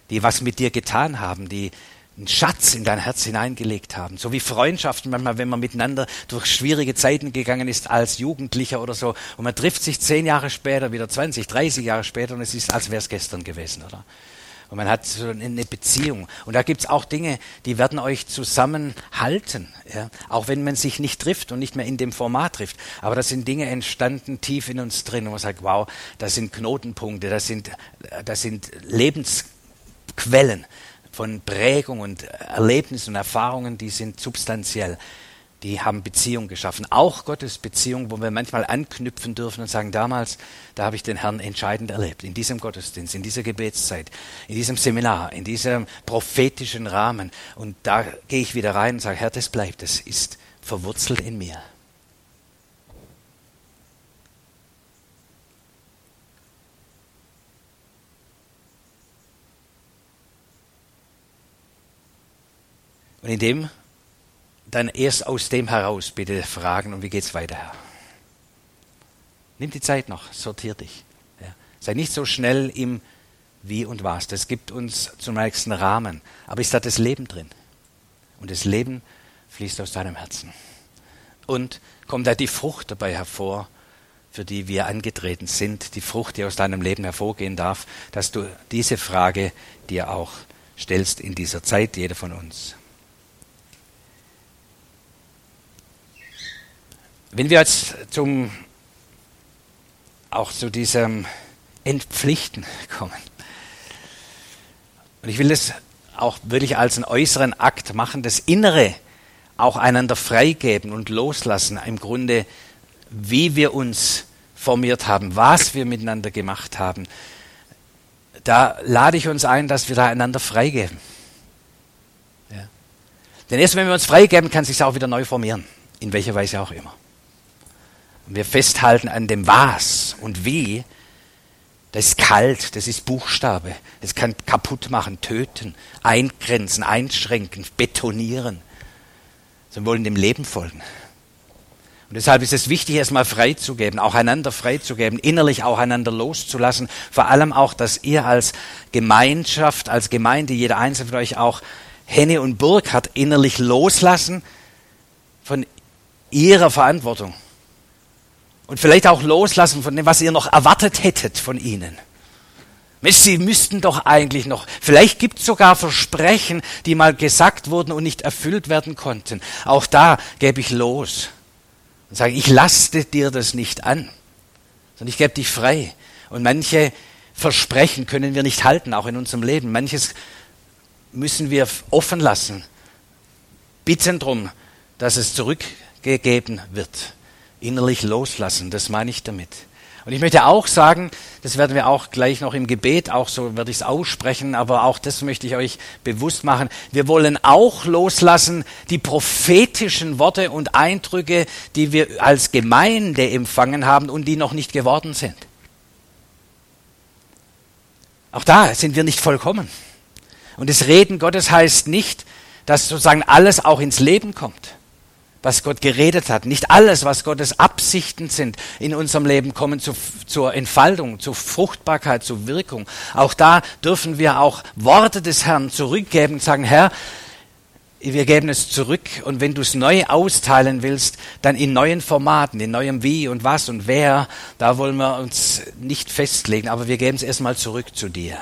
die was mit dir getan haben, die einen Schatz in dein Herz hineingelegt haben. So wie Freundschaften manchmal, wenn man miteinander durch schwierige Zeiten gegangen ist als Jugendlicher oder so und man trifft sich zehn Jahre später, wieder 20, 30 Jahre später und es ist, als wäre es gestern gewesen, oder? Und man hat so eine Beziehung. Und da gibt's auch Dinge, die werden euch zusammenhalten. Ja? Auch wenn man sich nicht trifft und nicht mehr in dem Format trifft. Aber das sind Dinge entstanden tief in uns drin. Und man sagt, wow, das sind Knotenpunkte, das sind, das sind Lebens Quellen von Prägung und Erlebnissen und Erfahrungen, die sind substanziell. Die haben Beziehung geschaffen. Auch Gottes Beziehung, wo wir manchmal anknüpfen dürfen und sagen, damals, da habe ich den Herrn entscheidend erlebt. In diesem Gottesdienst, in dieser Gebetszeit, in diesem Seminar, in diesem prophetischen Rahmen. Und da gehe ich wieder rein und sage, Herr, das bleibt, das ist verwurzelt in mir. Und in dem dann erst aus dem heraus bitte fragen, und wie geht's weiter, Herr? Nimm die Zeit noch, sortier dich. Ja. Sei nicht so schnell im Wie und Was. Das gibt uns zunächst einen Rahmen. Aber ist da das Leben drin? Und das Leben fließt aus deinem Herzen. Und kommt da die Frucht dabei hervor, für die wir angetreten sind, die Frucht, die aus deinem Leben hervorgehen darf, dass du diese Frage dir auch stellst in dieser Zeit, jeder von uns. Wenn wir jetzt zum, auch zu diesem Entpflichten kommen, und ich will das auch wirklich als einen äußeren Akt machen, das Innere auch einander freigeben und loslassen, im Grunde, wie wir uns formiert haben, was wir miteinander gemacht haben, da lade ich uns ein, dass wir da einander freigeben. Denn erst wenn wir uns freigeben, kann sich auch wieder neu formieren, in welcher Weise auch immer und wir festhalten an dem Was und Wie, das ist kalt, das ist Buchstabe, das kann kaputt machen, töten, eingrenzen, einschränken, betonieren. Sie wollen dem Leben folgen. Und deshalb ist es wichtig, erstmal freizugeben, auch einander freizugeben, innerlich auch einander loszulassen. Vor allem auch, dass ihr als Gemeinschaft, als Gemeinde, jeder Einzelne von euch auch Henne und Burg hat innerlich loslassen von ihrer Verantwortung und vielleicht auch loslassen von dem, was ihr noch erwartet hättet von ihnen. Sie müssten doch eigentlich noch, vielleicht gibt es sogar Versprechen, die mal gesagt wurden und nicht erfüllt werden konnten. Auch da gebe ich los und sage, ich laste dir das nicht an, sondern ich gebe dich frei. Und manche Versprechen können wir nicht halten, auch in unserem Leben. Manches müssen wir offen lassen, bitten darum, dass es zurückgegeben wird innerlich loslassen. Das meine ich damit. Und ich möchte auch sagen, das werden wir auch gleich noch im Gebet, auch so werde ich es aussprechen, aber auch das möchte ich euch bewusst machen. Wir wollen auch loslassen die prophetischen Worte und Eindrücke, die wir als Gemeinde empfangen haben und die noch nicht geworden sind. Auch da sind wir nicht vollkommen. Und das Reden Gottes heißt nicht, dass sozusagen alles auch ins Leben kommt was Gott geredet hat. Nicht alles, was Gottes Absichten sind in unserem Leben, kommen zu, zur Entfaltung, zur Fruchtbarkeit, zur Wirkung. Auch da dürfen wir auch Worte des Herrn zurückgeben und sagen, Herr, wir geben es zurück und wenn du es neu austeilen willst, dann in neuen Formaten, in neuem Wie und was und wer, da wollen wir uns nicht festlegen, aber wir geben es erstmal zurück zu dir.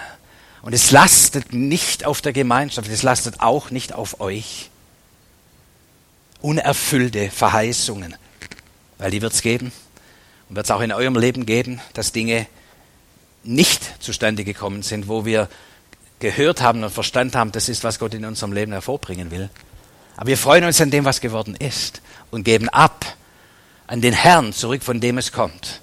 Und es lastet nicht auf der Gemeinschaft, es lastet auch nicht auf euch unerfüllte Verheißungen. Weil die wird es geben und wird es auch in eurem Leben geben, dass Dinge nicht zustande gekommen sind, wo wir gehört haben und verstanden haben, das ist, was Gott in unserem Leben hervorbringen will. Aber wir freuen uns an dem, was geworden ist und geben ab an den Herrn zurück, von dem es kommt.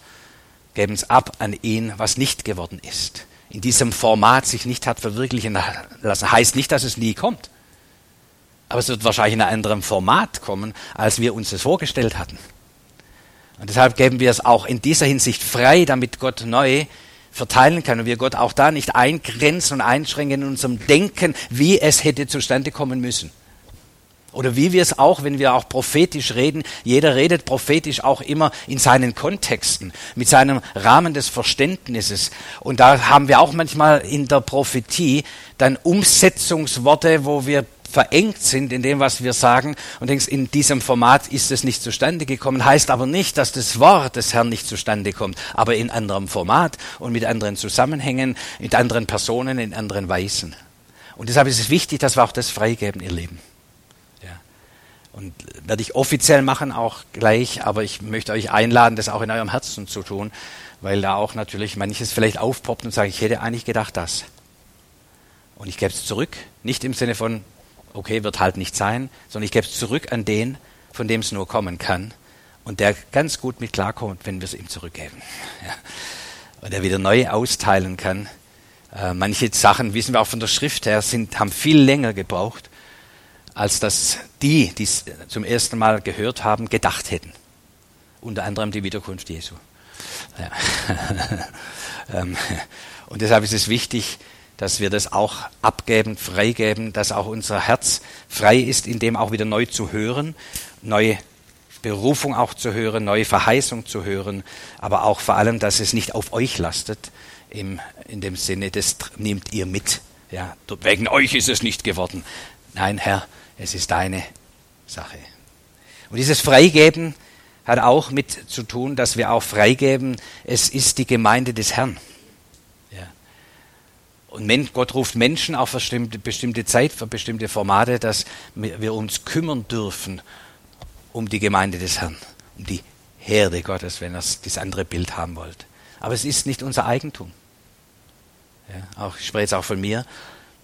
Geben es ab an ihn, was nicht geworden ist in diesem Format sich nicht hat verwirklichen lassen. Heißt nicht, dass es nie kommt. Aber es wird wahrscheinlich in einem anderen Format kommen, als wir uns das vorgestellt hatten. Und deshalb geben wir es auch in dieser Hinsicht frei, damit Gott neu verteilen kann und wir Gott auch da nicht eingrenzen und einschränken in unserem Denken, wie es hätte zustande kommen müssen. Oder wie wir es auch, wenn wir auch prophetisch reden, jeder redet prophetisch auch immer in seinen Kontexten, mit seinem Rahmen des Verständnisses. Und da haben wir auch manchmal in der Prophetie dann Umsetzungsworte, wo wir verengt sind in dem, was wir sagen und denkst, in diesem Format ist es nicht zustande gekommen, heißt aber nicht, dass das Wort des Herrn nicht zustande kommt, aber in anderem Format und mit anderen Zusammenhängen, mit anderen Personen, in anderen Weisen. Und deshalb ist es wichtig, dass wir auch das freigeben, ihr Leben. Und werde ich offiziell machen auch gleich, aber ich möchte euch einladen, das auch in eurem Herzen zu tun, weil da auch natürlich manches vielleicht aufpoppt und sagt, ich hätte eigentlich gedacht das. Und ich gebe es zurück, nicht im Sinne von, okay, wird halt nicht sein, sondern ich gebe es zurück an den, von dem es nur kommen kann und der ganz gut mit klarkommt, wenn wir es ihm zurückgeben. Ja. Und der wieder neu austeilen kann. Äh, manche Sachen, wissen wir auch von der Schrift her, sind, haben viel länger gebraucht als dass die, die es zum ersten Mal gehört haben, gedacht hätten. Unter anderem die Wiederkunft Jesu. Ja. Ähm, und deshalb ist es wichtig, dass wir das auch abgeben, freigeben, dass auch unser Herz frei ist, in dem auch wieder neu zu hören, neue Berufung auch zu hören, neue Verheißung zu hören, aber auch vor allem, dass es nicht auf euch lastet, im, in dem Sinne, das nehmt ihr mit. Ja, wegen euch ist es nicht geworden. Nein, Herr, es ist deine Sache. Und dieses Freigeben hat auch mit zu tun, dass wir auch freigeben, es ist die Gemeinde des Herrn. Und Gott ruft Menschen auf bestimmte, bestimmte Zeit, für bestimmte Formate, dass wir uns kümmern dürfen um die Gemeinde des Herrn, um die Herde Gottes, wenn ihr das andere Bild haben wollt. Aber es ist nicht unser Eigentum. Ja, auch, ich spreche jetzt auch von mir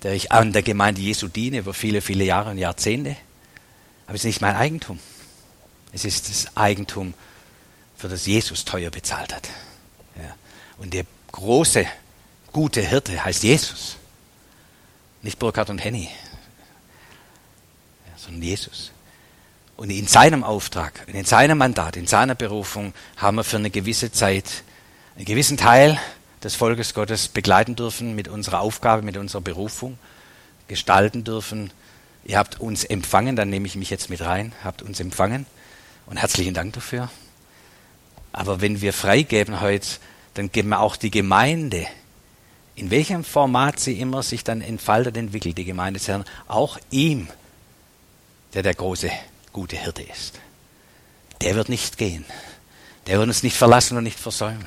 der ich an der Gemeinde Jesu diene über viele, viele Jahre und Jahrzehnte. Aber es ist nicht mein Eigentum. Es ist das Eigentum, für das Jesus teuer bezahlt hat. Ja. Und der große, gute Hirte heißt Jesus. Nicht Burkhard und Henny, sondern Jesus. Und in seinem Auftrag, in seinem Mandat, in seiner Berufung haben wir für eine gewisse Zeit einen gewissen Teil des Volkes Gottes begleiten dürfen mit unserer Aufgabe, mit unserer Berufung, gestalten dürfen. Ihr habt uns empfangen, dann nehme ich mich jetzt mit rein, habt uns empfangen und herzlichen Dank dafür. Aber wenn wir freigeben heute, dann geben wir auch die Gemeinde, in welchem Format sie immer sich dann entfaltet, entwickelt, die Gemeinde des Herrn, auch ihm, der der große, gute Hirte ist. Der wird nicht gehen. Der wird uns nicht verlassen und nicht versäumen.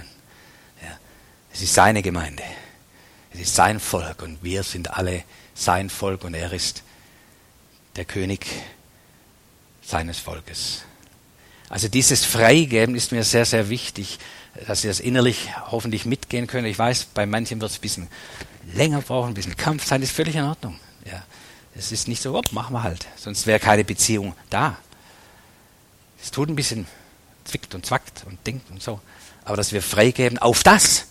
Es ist seine Gemeinde. Es ist sein Volk und wir sind alle sein Volk und er ist der König seines Volkes. Also dieses Freigeben ist mir sehr, sehr wichtig, dass Sie das innerlich hoffentlich mitgehen können. Ich weiß, bei manchen wird es ein bisschen länger brauchen, ein bisschen Kampf sein, ist völlig in Ordnung. Ja. Es ist nicht so, op, machen wir halt, sonst wäre keine Beziehung da. Es tut ein bisschen, zwickt und zwackt und denkt und so. Aber dass wir freigeben auf das,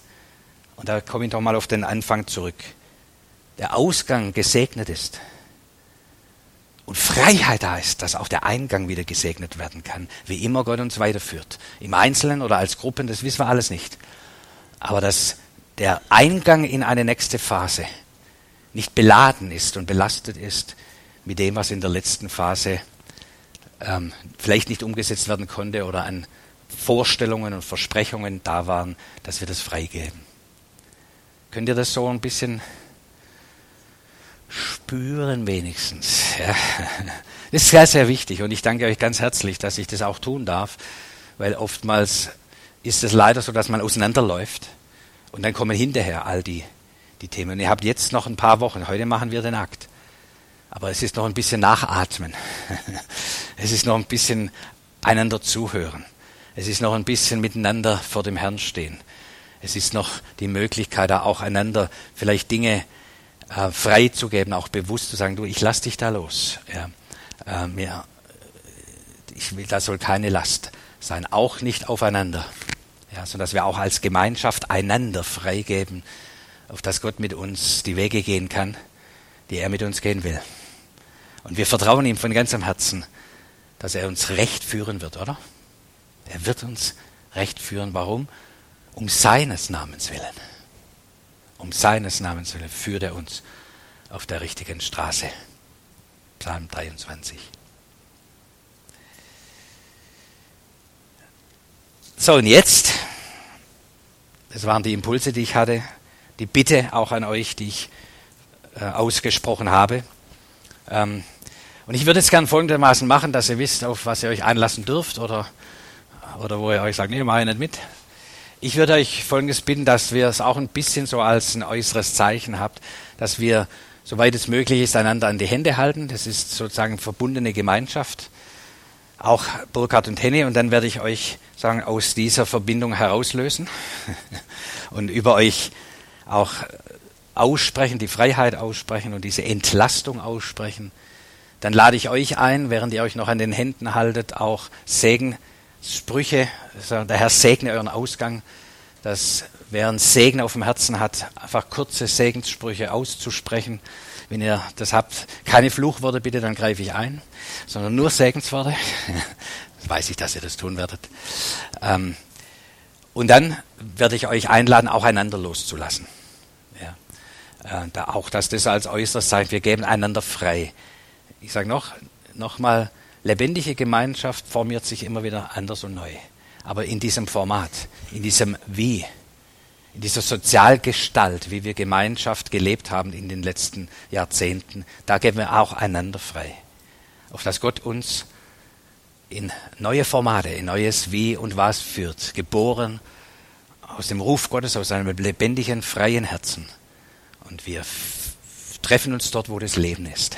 und da komme ich nochmal auf den Anfang zurück, der Ausgang gesegnet ist und Freiheit ist, dass auch der Eingang wieder gesegnet werden kann, wie immer Gott uns weiterführt. Im Einzelnen oder als Gruppen, das wissen wir alles nicht. Aber dass der Eingang in eine nächste Phase nicht beladen ist und belastet ist mit dem, was in der letzten Phase ähm, vielleicht nicht umgesetzt werden konnte oder an Vorstellungen und Versprechungen da waren, dass wir das freigeben. Könnt ihr das so ein bisschen spüren wenigstens? Ja. Das ist sehr, sehr wichtig und ich danke euch ganz herzlich, dass ich das auch tun darf, weil oftmals ist es leider so, dass man auseinanderläuft und dann kommen hinterher all die, die Themen. Und ihr habt jetzt noch ein paar Wochen, heute machen wir den Akt, aber es ist noch ein bisschen Nachatmen. Es ist noch ein bisschen einander zuhören. Es ist noch ein bisschen miteinander vor dem Herrn stehen. Es ist noch die Möglichkeit, da auch einander vielleicht Dinge äh, freizugeben, auch bewusst zu sagen, du, ich lass dich da los. Ja, äh, mir, ich will, da soll keine Last sein, auch nicht aufeinander. Ja, sondern dass wir auch als Gemeinschaft einander freigeben auf dass Gott mit uns die Wege gehen kann, die er mit uns gehen will. Und wir vertrauen ihm von ganzem Herzen, dass er uns recht führen wird, oder? Er wird uns recht führen. Warum? Um seines Namens willen. Um seines Namens willen führt er uns auf der richtigen Straße. Psalm 23. So, und jetzt, das waren die Impulse, die ich hatte, die Bitte auch an euch, die ich äh, ausgesprochen habe. Ähm, und ich würde es gern folgendermaßen machen, dass ihr wisst, auf was ihr euch einlassen dürft oder, oder wo ihr euch sagt, nee, mache ich nicht mit. Ich würde euch Folgendes bitten, dass wir es auch ein bisschen so als ein äußeres Zeichen habt, dass wir, soweit es möglich ist, einander an die Hände halten. Das ist sozusagen verbundene Gemeinschaft. Auch Burkhard und Henne. Und dann werde ich euch sagen, aus dieser Verbindung herauslösen und über euch auch aussprechen, die Freiheit aussprechen und diese Entlastung aussprechen dann lade ich euch ein, während ihr euch noch an den Händen haltet, auch Segensprüche, also der Herr segne euren Ausgang, dass wer einen Segen auf dem Herzen hat, einfach kurze Segenssprüche auszusprechen. Wenn ihr das habt, keine Fluchworte bitte, dann greife ich ein, sondern nur Segensworte. weiß ich, dass ihr das tun werdet. Ähm, und dann werde ich euch einladen, auch einander loszulassen. Ja. Äh, auch, dass das als äußeres Zeichen, wir geben einander frei ich sage noch, noch mal, lebendige Gemeinschaft formiert sich immer wieder anders und neu. Aber in diesem Format, in diesem Wie, in dieser Sozialgestalt, wie wir Gemeinschaft gelebt haben in den letzten Jahrzehnten, da geben wir auch einander frei. Auf dass Gott uns in neue Formate, in neues Wie und Was führt, geboren aus dem Ruf Gottes, aus einem lebendigen, freien Herzen. Und wir treffen uns dort, wo das Leben ist.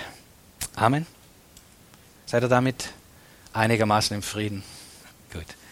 Amen. Seid ihr damit einigermaßen im Frieden? Gut.